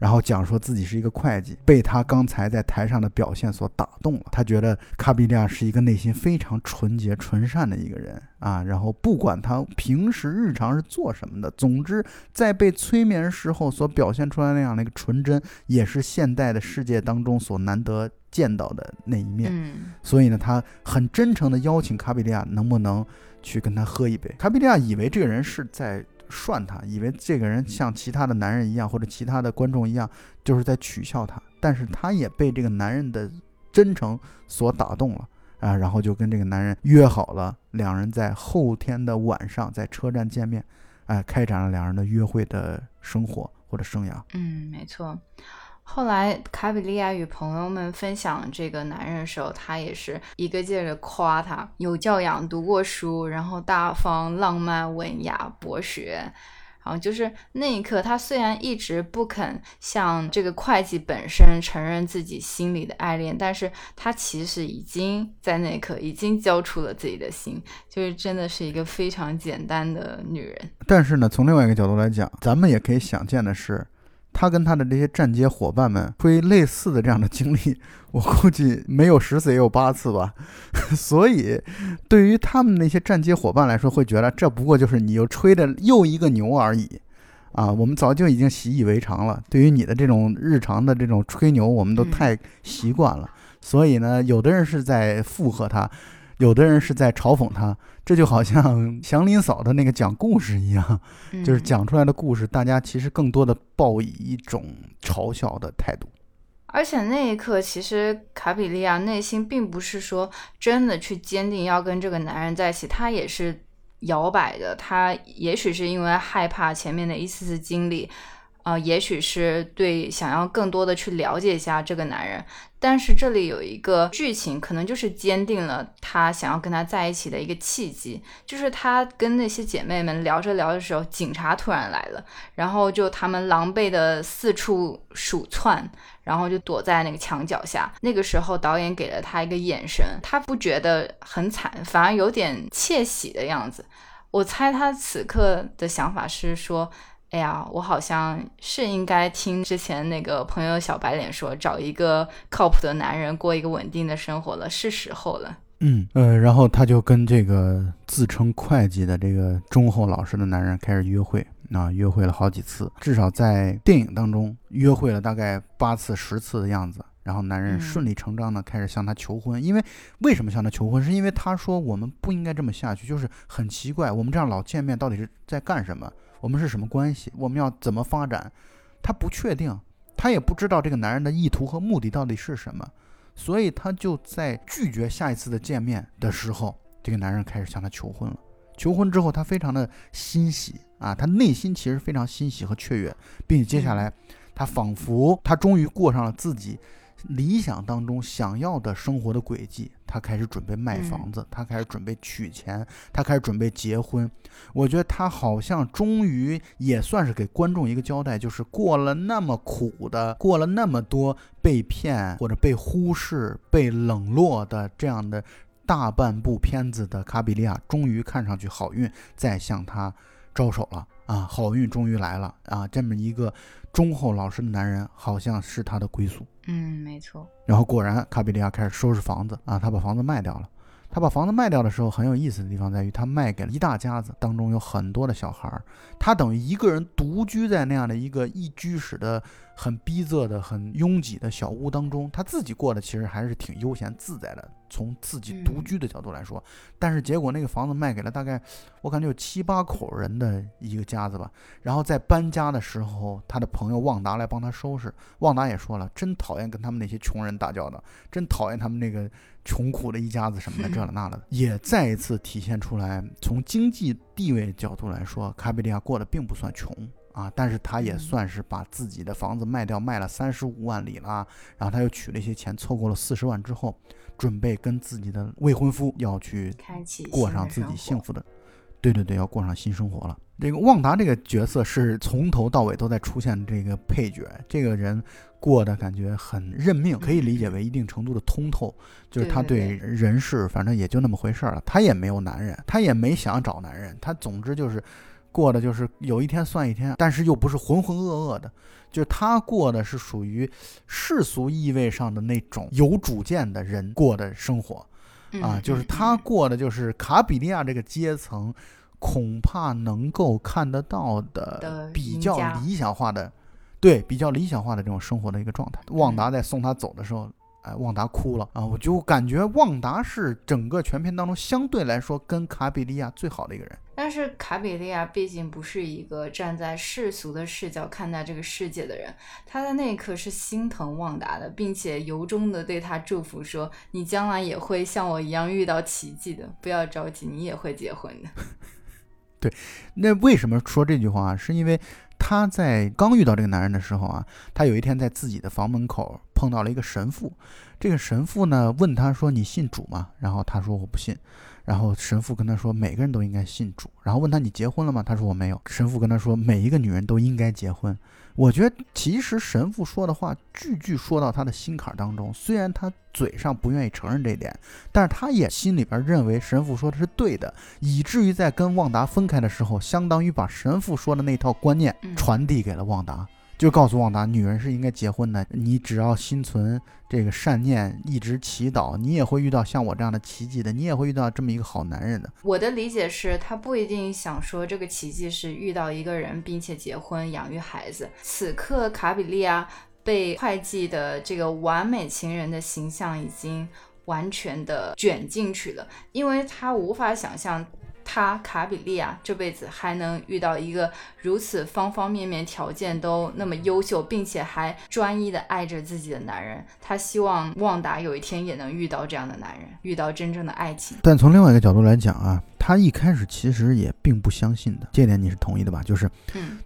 然后讲说自己是一个会计，被他刚才在台上的表现所打动了。他觉得卡比利亚是一个内心非常纯洁、纯善的一个人啊。然后不管他平时日常是做什么的，总之在被催眠时候所表现出来那样的一个纯真，也是现代的世界当中所难得见到的那一面。嗯，所以呢，他很真诚地邀请卡比利亚能不能去跟他喝一杯。卡比利亚以为这个人是在涮他，以为这个人像其他的男人一样，或者其他的观众一样，就是在取笑他。但是他也被这个男人的真诚所打动了啊，然后就跟这个男人约好了，两人在后天的晚上在车站见面，哎、开展了两人的约会的生活或者生涯。嗯，没错。后来卡比利亚与朋友们分享这个男人的时候，他也是一个劲儿的夸他有教养、读过书，然后大方、浪漫、文雅、博学。然后就是那一刻，他虽然一直不肯向这个会计本身承认自己心里的爱恋，但是他其实已经在那一刻已经交出了自己的心，就是真的是一个非常简单的女人。但是呢，从另外一个角度来讲，咱们也可以想见的是，他跟他的这些站街伙伴们会类似的这样的经历，我估计没有十次也有八次吧。所以，对于他们那些站街伙伴来说，会觉得这不过就是你又吹的又一个牛而已。啊，我们早就已经习以为常了。对于你的这种日常的这种吹牛，我们都嗯太习惯了。所以呢，有的人是在附和他，有的人是在嘲讽他。这就好像 祥林嫂的那个讲故事一样，就是嗯讲出来的故事，大家其实更多的抱以一种嘲笑的态度。而且那一刻，其实卡比利亚内心并不是说真的去坚定要跟这个男人在一起，他也是摇摆的。他也许是因为害怕前面的一次次经历。呃，也许是对想要更多的去了解一下这个男人，但是这里有一个剧情，可能就是坚定了他想要跟他在一起的一个契机，就是他跟那些姐妹们聊着聊的时候，警察突然来了，然后就他们狼狈的四处鼠窜，然后就躲在那个墙角下。那个时候导演给了他一个眼神，他不觉得很惨，反而有点窃喜的样子。我猜他此刻的想法是说。哎呀，我好像是应该听之前那个朋友小白脸说，找一个靠谱的男人过一个稳定的生活了，是时候了。嗯呃，然后他就跟这个自称会计的这个忠厚老实的男人开始约会，啊，约会了好几次，至少在电影当中约会了大概八次十次的样子。然后男人顺理成章的开始向她求婚，因为为什么向她求婚？是因为他说我们不应该这么下去，就是很奇怪，我们这样老见面到底是在干什么？我们是什么关系？我们要怎么发展？他不确定，他也不知道这个男人的意图和目的到底是什么，所以他就在拒绝下一次的见面的时候，这个男人开始向她求婚了。求婚之后，他非常的欣喜啊，他内心其实非常欣喜和雀跃，并且接下来，他仿佛他终于过上了自己。理想当中想要的生活的轨迹，他开始准备卖房子，他开始准备取钱，他开始准备结婚。我觉得他好像终于也算是给观众一个交代，就是过了那么苦的，过了那么多被骗或者被忽视、被冷落的这样的大半部片子的卡比利亚，终于看上去好运在向他招手了啊！好运终于来了啊！这么一个忠厚老实的男人，好像是他的归宿。嗯，没错。然后果然，卡比利亚开始收拾房子啊，他把房子卖掉了。他把房子卖掉的时候，很有意思的地方在于，他卖给了一大家子，当中有很多的小孩儿。他等于一个人独居在那样的一个一居室的很逼仄的、很拥挤的小屋当中，他自己过得其实还是挺悠闲自在的。从自己独居的角度来说，但是结果那个房子卖给了大概我感觉有七八口人的一个家子吧。然后在搬家的时候，他的朋友旺达来帮他收拾。旺达也说了，真讨厌跟他们那些穷人打交道，真讨厌他们那个。穷苦的一家子什么的，这了那了的，也再一次体现出来。从经济地位角度来说，卡比利亚过得并不算穷啊，但是他也算是把自己的房子卖掉，卖了三十五万里了。然后他又取了一些钱，凑够了四十万之后，准备跟自己的未婚夫要去过上自己幸福的，对对对，要过上新生活了。这个旺达这个角色是从头到尾都在出现这个配角，这个人。过的感觉很认命，可以理解为一定程度的通透，就是他对人事反正也就那么回事儿了。他也没有男人，他也没想找男人，他总之就是过的就是有一天算一天，但是又不是浑浑噩噩的，就是他过的是属于世俗意味上的那种有主见的人过的生活，啊，就是他过的就是卡比利亚这个阶层恐怕能够看得到的比较理想化的。对，比较理想化的这种生活的一个状态。旺达在送他走的时候，哎，旺达哭了啊！我就感觉旺达是整个全片当中相对来说跟卡比利亚最好的一个人。但是卡比利亚毕竟不是一个站在世俗的视角看待这个世界的人，他在那一刻是心疼旺达的，并且由衷的对他祝福说：“你将来也会像我一样遇到奇迹的，不要着急，你也会结婚的。”对，那为什么说这句话？是因为。她在刚遇到这个男人的时候啊，她有一天在自己的房门口碰到了一个神父。这个神父呢问他说：“你信主吗？”然后他说：“我不信。”然后神父跟他说：“每个人都应该信主。”然后问他：“你结婚了吗？”他说：“我没有。”神父跟他说：“每一个女人都应该结婚。”我觉得其实神父说的话句句说到他的心坎当中，虽然他嘴上不愿意承认这一点，但是他也心里边认为神父说的是对的，以至于在跟旺达分开的时候，相当于把神父说的那套观念传递给了旺达。就告诉旺达，女人是应该结婚的。你只要心存这个善念，一直祈祷，你也会遇到像我这样的奇迹的。你也会遇到这么一个好男人的。我的理解是，他不一定想说这个奇迹是遇到一个人，并且结婚、养育孩子。此刻，卡比利亚被会计的这个完美情人的形象已经完全的卷进去了，因为他无法想象。他卡比利亚这辈子还能遇到一个如此方方面面条件都那么优秀，并且还专一的爱着自己的男人。他希望旺达有一天也能遇到这样的男人，遇到真正的爱情。但从另外一个角度来讲啊，他一开始其实也并不相信的，这点你是同意的吧？就是，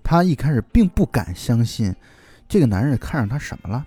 他一开始并不敢相信这个男人看上他什么了，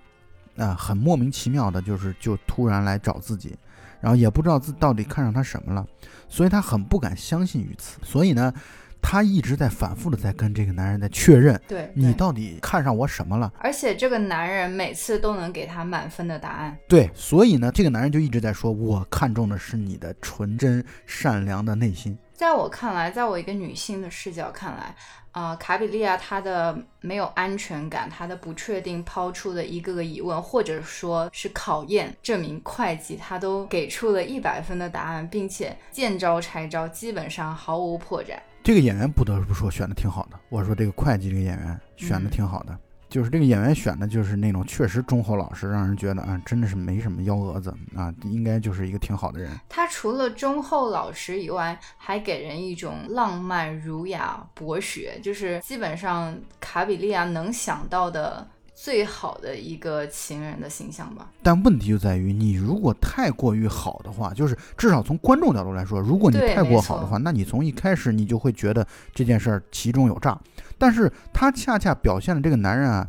啊，很莫名其妙的，就是就突然来找自己。然后也不知道自到底看上他什么了，所以他很不敢相信于此。所以呢，他一直在反复的在跟这个男人在确认，对你到底看上我什么了？而且这个男人每次都能给他满分的答案。对，所以呢，这个男人就一直在说，我看中的是你的纯真善良的内心。在我看来，在我一个女性的视角看来。啊，卡比利亚她的没有安全感，她的不确定抛出的一个个疑问，或者说是考验，证明会计他都给出了一百分的答案，并且见招拆招，基本上毫无破绽。这个演员不得不说选的挺好的，我说这个会计这个演员选的挺好的。就是这个演员选的，就是那种确实忠厚老实，让人觉得啊，真的是没什么幺蛾子啊，应该就是一个挺好的人。他除了忠厚老实以外，还给人一种浪漫、儒雅、博学，就是基本上卡比利亚能想到的最好的一个情人的形象吧。但问题就在于，你如果太过于好的话，就是至少从观众角度来说，如果你太过好的话，那你从一开始你就会觉得这件事儿其中有诈。但是他恰恰表现了这个男人啊，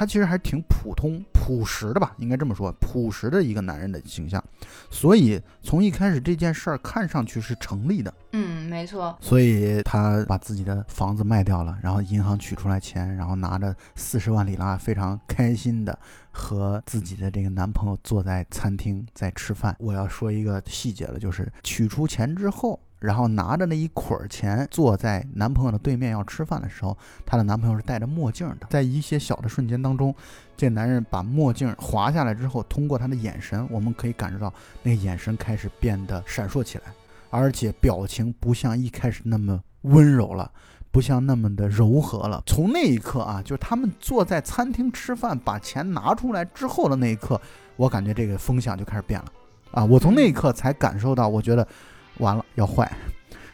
他其实还挺普通、朴实的吧，应该这么说，朴实的一个男人的形象。所以从一开始这件事儿看上去是成立的。嗯，没错。所以他把自己的房子卖掉了，然后银行取出来钱，然后拿着四十万里拉，非常开心的和自己的这个男朋友坐在餐厅在吃饭。我要说一个细节了，就是取出钱之后。然后拿着那一捆儿钱，坐在男朋友的对面要吃饭的时候，她的男朋友是戴着墨镜的。在一些小的瞬间当中，这男人把墨镜滑下来之后，通过他的眼神，我们可以感受到那眼神开始变得闪烁起来，而且表情不像一开始那么温柔了，不像那么的柔和了。从那一刻啊，就是他们坐在餐厅吃饭，把钱拿出来之后的那一刻，我感觉这个风向就开始变了啊！我从那一刻才感受到，我觉得。完了要坏，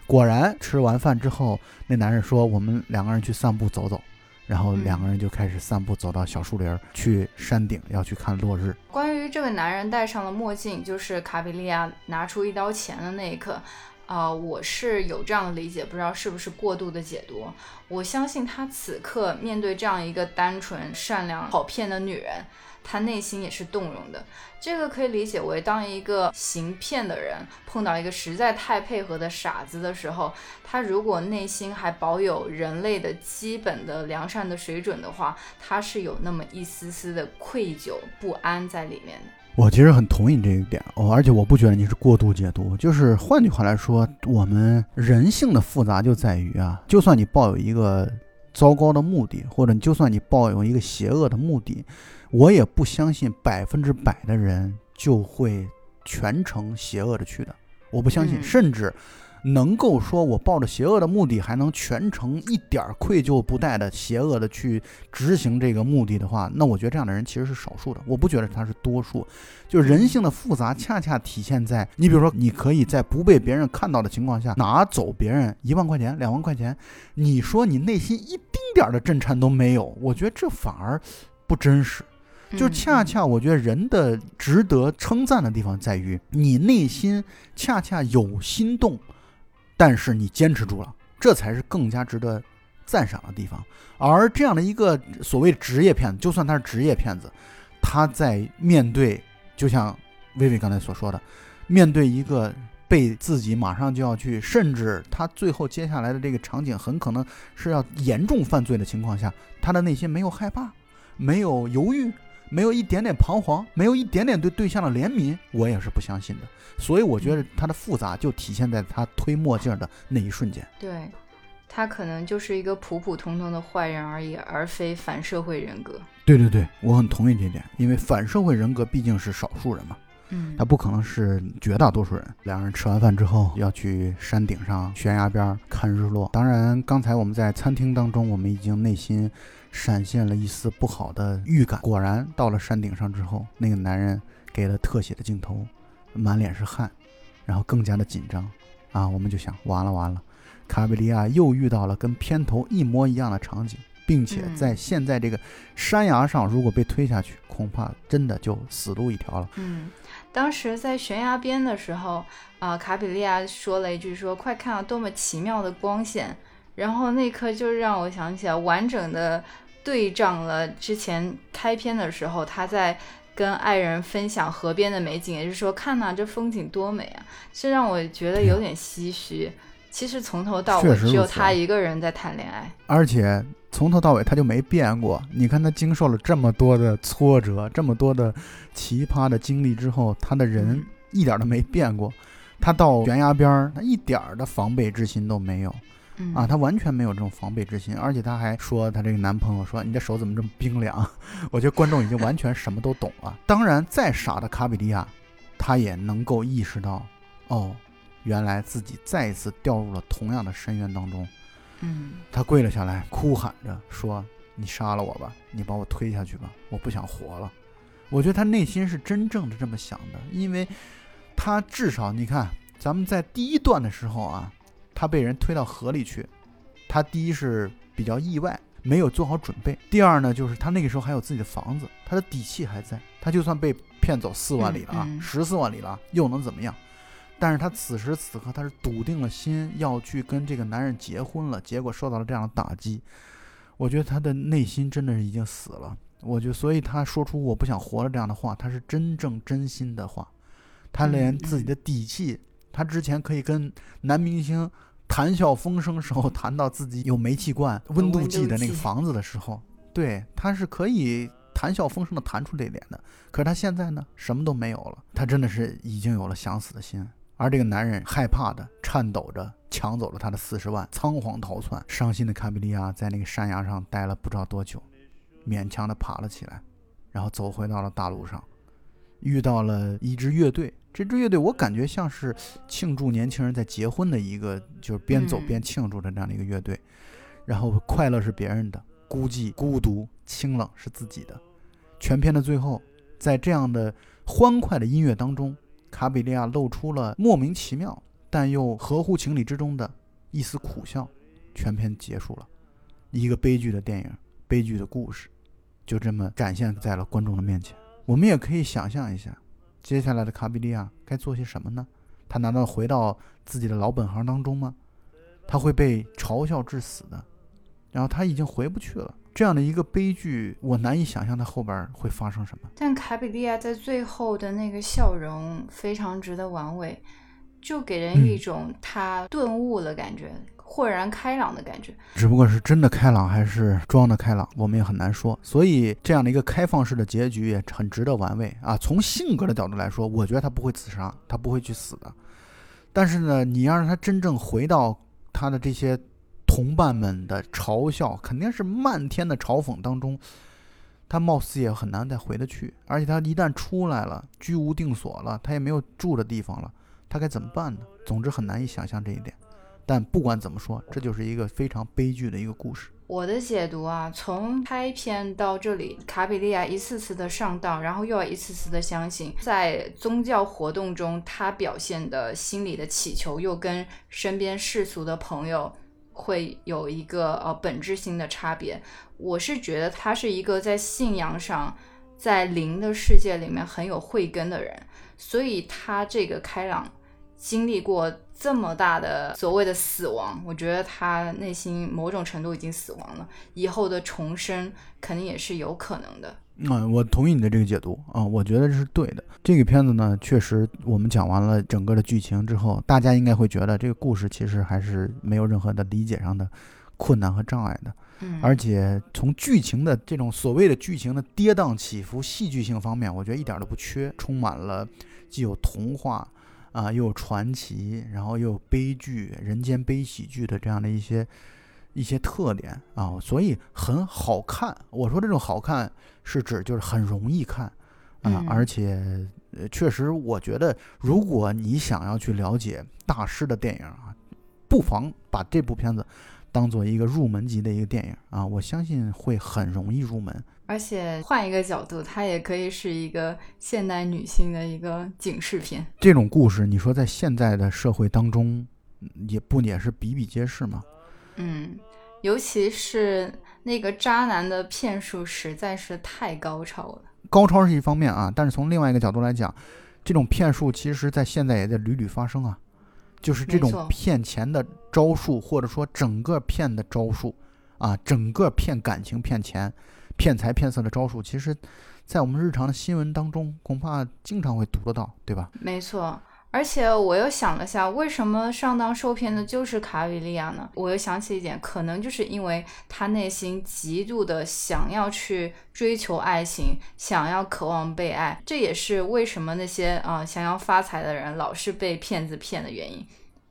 果然吃完饭之后，那男人说：“我们两个人去散步走走。”然后两个人就开始散步，走到小树林，去山顶要去看落日。关于这个男人戴上了墨镜，就是卡比利亚拿出一刀钱的那一刻，啊，我是有这样的理解，不知道是不是过度的解读。我相信他此刻面对这样一个单纯、善良、好骗的女人。他内心也是动容的，这个可以理解为，当一个行骗的人碰到一个实在太配合的傻子的时候，他如果内心还保有人类的基本的良善的水准的话，他是有那么一丝丝的愧疚不安在里面的。我其实很同意这一点哦，而且我不觉得你是过度解读，就是换句话来说，我们人性的复杂就在于啊，就算你抱有一个糟糕的目的，或者就算你抱有一个邪恶的目的。我也不相信百分之百的人就会全程邪恶的去的，我不相信，甚至能够说我抱着邪恶的目的还能全程一点愧疚不带的邪恶的去执行这个目的的话，那我觉得这样的人其实是少数的，我不觉得他是多数。就人性的复杂，恰恰体现在你比如说，你可以在不被别人看到的情况下拿走别人一万块钱、两万块钱，你说你内心一丁点的震颤都没有，我觉得这反而不真实。就恰恰我觉得人的值得称赞的地方在于，你内心恰恰有心动，但是你坚持住了，这才是更加值得赞赏的地方。而这样的一个所谓职业骗子，就算他是职业骗子，他在面对，就像薇薇刚才所说的，面对一个被自己马上就要去，甚至他最后接下来的这个场景很可能是要严重犯罪的情况下，他的内心没有害怕，没有犹豫。没有一点点彷徨，没有一点点对对象的怜悯，我也是不相信的。所以我觉得他的复杂就体现在他推墨镜的那一瞬间。对，他可能就是一个普普通通的坏人而已，而非反社会人格。对对对，我很同意这点，因为反社会人格毕竟是少数人嘛，嗯，他不可能是绝大多数人。两人吃完饭之后要去山顶上悬崖边看日落。当然，刚才我们在餐厅当中，我们已经内心。闪现了一丝不好的预感。果然，到了山顶上之后，那个男人给了特写的镜头，满脸是汗，然后更加的紧张。啊，我们就想，完了完了，卡比利亚又遇到了跟片头一模一样的场景，并且在现在这个山崖上，如果被推下去，恐怕真的就死路一条了。嗯，当时在悬崖边的时候，啊，卡比利亚说了一句说：“快看啊，多么奇妙的光线！”然后那刻就让我想起来，完整的对仗了之前开篇的时候他在。跟爱人分享河边的美景，也就是说，看呐，这风景多美啊！这让我觉得有点唏嘘。其实从头到尾只有他一个人在谈恋爱，而且从头到尾他就没变过。你看他经受了这么多的挫折，这么多的奇葩的经历之后，他的人一点都没变过。他到悬崖边儿，他一点儿的防备之心都没有。啊，她完全没有这种防备之心，而且她还说她这个男朋友说你的手怎么这么冰凉？我觉得观众已经完全什么都懂了。当然，再傻的卡比利亚，他也能够意识到，哦，原来自己再一次掉入了同样的深渊当中。嗯，他跪了下来，哭喊着说：“你杀了我吧，你把我推下去吧，我不想活了。”我觉得他内心是真正的这么想的，因为他至少你看，咱们在第一段的时候啊。他被人推到河里去，他第一是比较意外，没有做好准备；第二呢，就是他那个时候还有自己的房子，他的底气还在。他就算被骗走四万里了啊，十四万里了，又能怎么样？但是他此时此刻他是笃定了心要去跟这个男人结婚了，结果受到了这样的打击，我觉得他的内心真的是已经死了。我觉得，所以他说出“我不想活了”这样的话，他是真正真心的话。他连自己的底气，他之前可以跟男明星。谈笑风生时候谈到自己有煤气罐、温度计的那个房子的时候，对他是可以谈笑风生的谈出这点的。可是他现在呢，什么都没有了，他真的是已经有了想死的心。而这个男人害怕的、颤抖着抢走了他的四十万，仓皇逃窜。伤心的卡比利亚在那个山崖上待了不知道多久，勉强的爬了起来，然后走回到了大路上，遇到了一支乐队。这支乐队我感觉像是庆祝年轻人在结婚的一个，就是边走边庆祝的这样的一个乐队。然后快乐是别人的，孤寂、孤独、清冷是自己的。全片的最后，在这样的欢快的音乐当中，卡比利亚露出了莫名其妙但又合乎情理之中的一丝苦笑。全片结束了，一个悲剧的电影，悲剧的故事，就这么展现在了观众的面前。我们也可以想象一下。接下来的卡比利亚该做些什么呢？他难道回到自己的老本行当中吗？他会被嘲笑致死的，然后他已经回不去了。这样的一个悲剧，我难以想象他后边会发生什么。但卡比利亚在最后的那个笑容非常值得玩味，就给人一种他顿悟了感觉。豁然开朗的感觉，只不过是真的开朗还是装的开朗，我们也很难说。所以这样的一个开放式的结局也很值得玩味啊。从性格的角度来说，我觉得他不会自杀，他不会去死的。但是呢，你要让他真正回到他的这些同伴们的嘲笑，肯定是漫天的嘲讽当中，他貌似也很难再回得去。而且他一旦出来了，居无定所了，他也没有住的地方了，他该怎么办呢？总之很难以想象这一点。但不管怎么说，这就是一个非常悲剧的一个故事。我的解读啊，从开篇到这里，卡比利亚一次次的上当，然后又要一次次的相信，在宗教活动中，他表现的心理的祈求，又跟身边世俗的朋友会有一个呃本质性的差别。我是觉得他是一个在信仰上，在灵的世界里面很有慧根的人，所以他这个开朗。经历过这么大的所谓的死亡，我觉得他内心某种程度已经死亡了。以后的重生肯定也是有可能的。嗯，我同意你的这个解读啊，我觉得这是对的。这个片子呢，确实我们讲完了整个的剧情之后，大家应该会觉得这个故事其实还是没有任何的理解上的困难和障碍的。嗯，而且从剧情的这种所谓的剧情的跌宕起伏、戏剧性方面，我觉得一点都不缺，充满了既有童话。啊，又有传奇，然后又有悲剧、人间悲喜剧的这样的一些一些特点啊，所以很好看。我说这种好看是指就是很容易看啊，而且确实，我觉得如果你想要去了解大师的电影啊，不妨把这部片子当做一个入门级的一个电影啊，我相信会很容易入门。而且换一个角度，它也可以是一个现代女性的一个警示片。这种故事，你说在现在的社会当中也不也是比比皆是吗？嗯，尤其是那个渣男的骗术实在是太高超了。高超是一方面啊，但是从另外一个角度来讲，这种骗术其实在现在也在屡屡发生啊，就是这种骗钱的招数，或者说整个骗的招数啊，整个骗感情、骗钱、骗财骗色的招数，其实，在我们日常的新闻当中，恐怕经常会读得到，对吧？没错，而且我又想了下，为什么上当受骗的就是卡比利亚呢？我又想起一点，可能就是因为他内心极度的想要去追求爱情，想要渴望被爱，这也是为什么那些啊、想要发财的人老是被骗子骗的原因。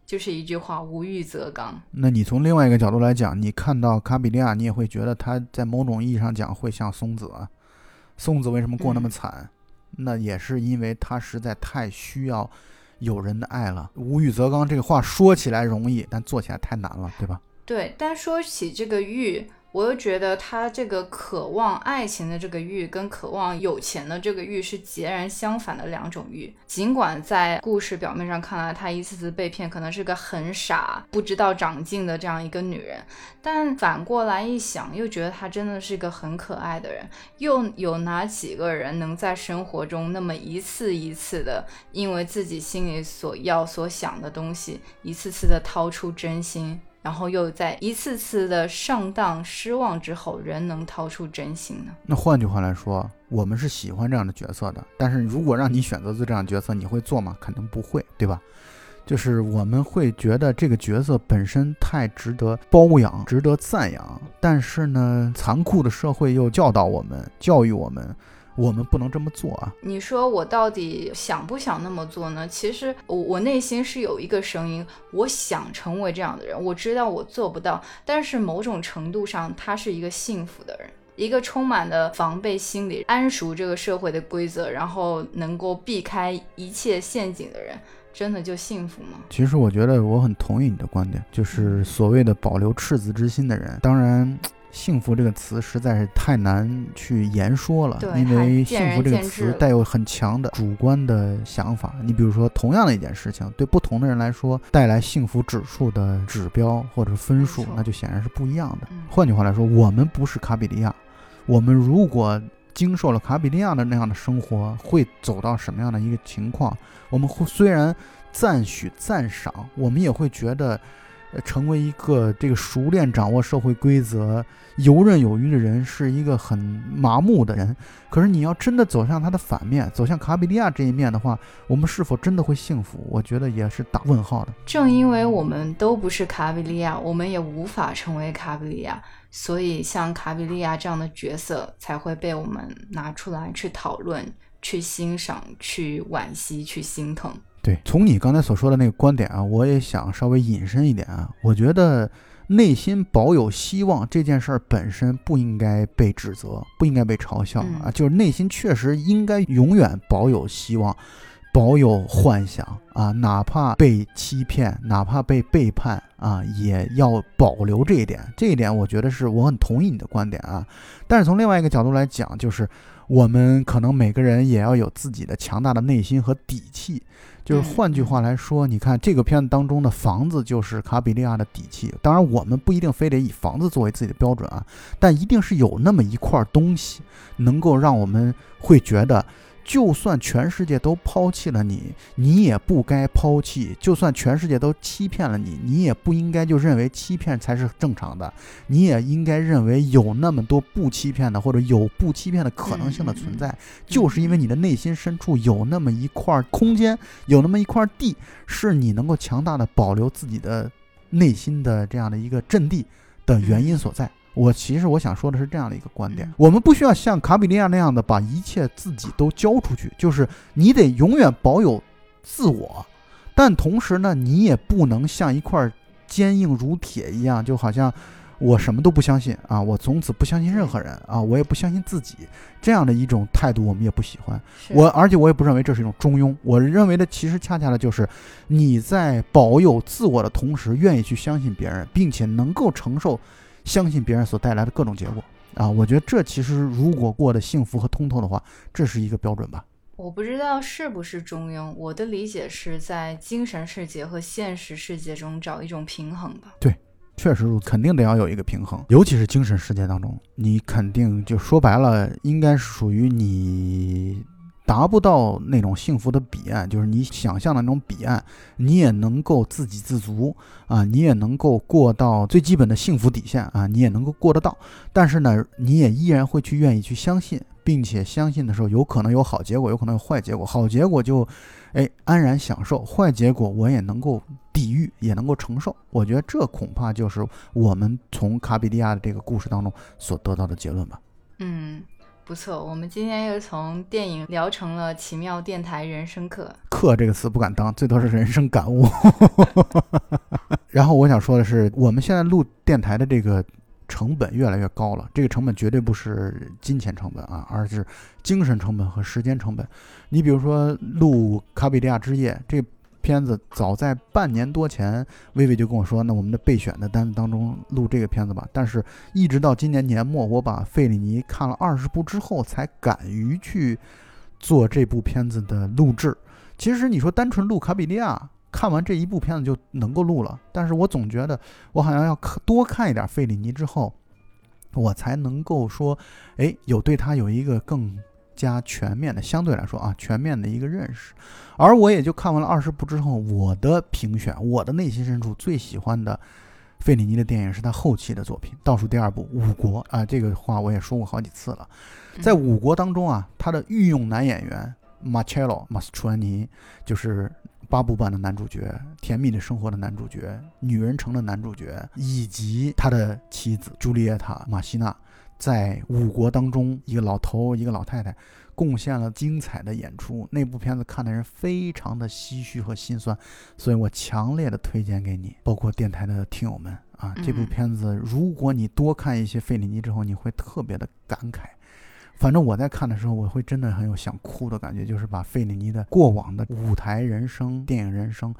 就是一句话，无欲则刚。那你从另外一个角度来讲，你看到卡比利亚，你也会觉得他在某种意义上讲会像松子啊。松子为什么过那么嗯惨？那也是因为他实在太需要有人的爱了。无欲则刚这个话说起来容易，但做起来太难了，对吧？对，但说起这个欲，我又觉得他这个渴望爱情的这个欲，跟渴望有钱的这个欲是截然相反的两种欲。尽管在故事表面上看来，她一次次被骗，可能是个很傻、不知道长进的这样一个女人，但反过来一想，又觉得她真的是个很可爱的人。又有哪几个人能在生活中那么一次一次的，因为自己心里所要、所想的东西，一次次的掏出真心？然后又在一次次的上当失望之后，仍能掏出真心呢？那换句话来说，我们是喜欢这样的角色的。但是如果让你选择做这样的角色，你会做吗？肯定不会，对吧？就是我们会觉得这个角色本身太值得包养、值得赞扬，但是呢，残酷的社会又教导我们、教育我们，我们不能这么做啊。你说我到底想不想那么做呢？其实我我内心是有一个声音，我想成为这样的人，我知道我做不到，但是某种程度上，他是一个幸福的人。一个充满了防备心理、谙熟这个社会的规则，然后能够避开一切陷阱的人，真的就幸福吗？其实我觉得我很同意你的观点，就是所谓的保留赤子之心的人，当然。幸福这个词实在是太难去言说了，因为幸福这个词带有很强的主观的想法。你比如说，同样的一件事情，对不同的人来说，带来幸福指数的指标或者分数，那就显然是不一样的。嗯换句话来说，我们不是卡比利亚，我们如果经受了卡比利亚的那样的生活，会走到什么样的一个情况？我们会虽然赞许赞赏，我们也会觉得，呃，成为一个这个熟练掌握社会规则、游刃有余的人，是一个很麻木的人。可是你要真的走向他的反面，走向卡比利亚这一面的话，我们是否真的会幸福？我觉得也是打问号的。正因为我们都不是卡比利亚，我们也无法成为卡比利亚，所以像卡比利亚这样的角色才会被我们拿出来去讨论、去欣赏、去惋惜、去心疼。对，从你刚才所说的那个观点啊，我也想稍微引申一点啊。我觉得内心保有希望这件事儿本身不应该被指责，不应该被嘲笑啊。嗯就是内心确实应该永远保有希望，保有幻想啊，哪怕被欺骗，哪怕被背叛啊，也要保留这一点。这一点我觉得是我很同意你的观点啊。但是从另外一个角度来讲，就是我们可能每个人也要有自己的强大的内心和底气。就是换句话来说，你看这个片子当中的房子就是卡比利亚的底气。当然，我们不一定非得以房子作为自己的标准啊，但一定是有那么一块东西，能够让我们会觉得，就算全世界都抛弃了你，你也不该抛弃；就算全世界都欺骗了你，你也不应该就认为欺骗才是正常的，你也应该认为有那么多不欺骗的，或者有不欺骗的可能性的存在。就是因为你的内心深处有那么一块空间，有那么一块地，是你能够强大的保留自己的内心的这样的一个阵地的原因所在。我其实我想说的是这样的一个观点嗯：我们不需要像卡比利亚那样的把一切自己都交出去，就是你得永远保有自我，但同时呢，你也不能像一块坚硬如铁一样，就好像我什么都不相信啊，我从此不相信任何人啊，我也不相信自己，这样的一种态度，我们也不喜欢。我而且我也不认为这是一种中庸，我认为的其实恰恰的就是你在保有自我的同时，愿意去相信别人，并且能够承受相信别人所带来的各种结果啊。我觉得这其实如果过得幸福和通透的话，这是一个标准吧。我不知道是不是中庸，我的理解是在精神世界和现实世界中找一种平衡吧。对确实如此，肯定得要有一个平衡，尤其是精神世界当中，你肯定就说白了，应该是属于你达不到那种幸福的彼岸，就是你想象的那种彼岸，你也能够自给自足啊，你也能够过到最基本的幸福底线啊，你也能够过得到，但是呢，你也依然会去愿意去相信，并且相信的时候，有可能有好结果，有可能有坏结果，好结果就。哎，安然享受，坏结果我也能够抵御，也能够承受。我觉得这恐怕就是我们从卡比利亚的这个故事当中所得到的结论吧。嗯，不错，我们今天又从电影聊成了奇妙电台人生课。课这个词不敢当，最多是人生感悟。然后我想说的是，我们现在录电台的这个。成本越来越高了，这个成本绝对不是金钱成本啊，而是精神成本和时间成本。你比如说录《卡比利亚之夜》这片子，早在半年多前，薇薇就跟我说，那我们的备选的单子当中录这个片子吧。但是，一直到今年年末，我把费里尼看了二十部之后，才敢于去做这部片子的录制。其实你说单纯录《卡比利亚》。看完这一部片子就能够录了，但是我总觉得我好像要多看一点费里尼之后，我才能够说，哎，有对他有一个更加全面的，相对来说啊，全面的一个认识。而我也就看完了二十部之后，我的评选，我的内心深处最喜欢的费里尼的电影是他后期的作品，倒数第二部《五国》啊，这个话我也说过好几次了。在《五国》当中啊，他的御用男演员马切罗·马斯楚安尼就是。八部版的男主角，《甜蜜的生活》的男主角，《女人城》的男主角，以及他的妻子朱丽叶塔·马西娜，在五国当中，一个老头，一个老太太，贡献了精彩的演出。那部片子看的人非常的唏嘘和心酸，所以我强烈的推荐给你，包括电台的听友们啊，这部片子，如果你多看一些费里尼之后，你会特别的感慨。反正我在看的时候，我会真的很有想哭的感觉，就是把费里尼的过往的舞台人生、电影人生，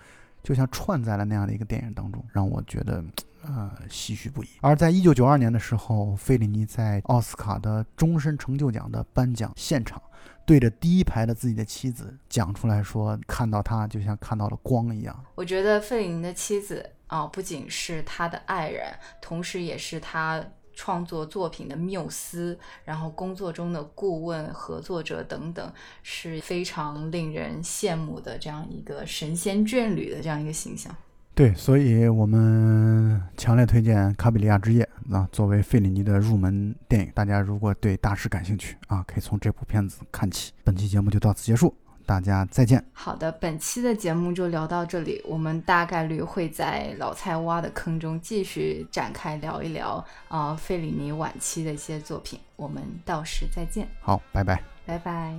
就像串在了那样的一个电影当中，让我觉得，呃，唏嘘不已。而在一九九二年的时候，费里尼在奥斯卡的终身成就奖的颁奖现场，对着第一排的自己的妻子讲出来说：“看到他就像看到了光一样。”我觉得费里尼的妻子啊，不仅是他的爱人，同时也是他。创作作品的缪斯，然后工作中的顾问、合作者等等，是非常令人羡慕的这样一个神仙眷侣的这样一个形象。对，所以我们强烈推荐《卡比利亚之夜》啊，作为费里尼的入门电影。大家如果对大师感兴趣啊，可以从这部片子看起。本期节目就到此结束。大家再见。好的，本期的节目就聊到这里。我们大概率会在老蔡挖的坑中继续展开聊一聊啊，费里尼晚期的一些作品。我们到时再见。好，拜拜。拜拜。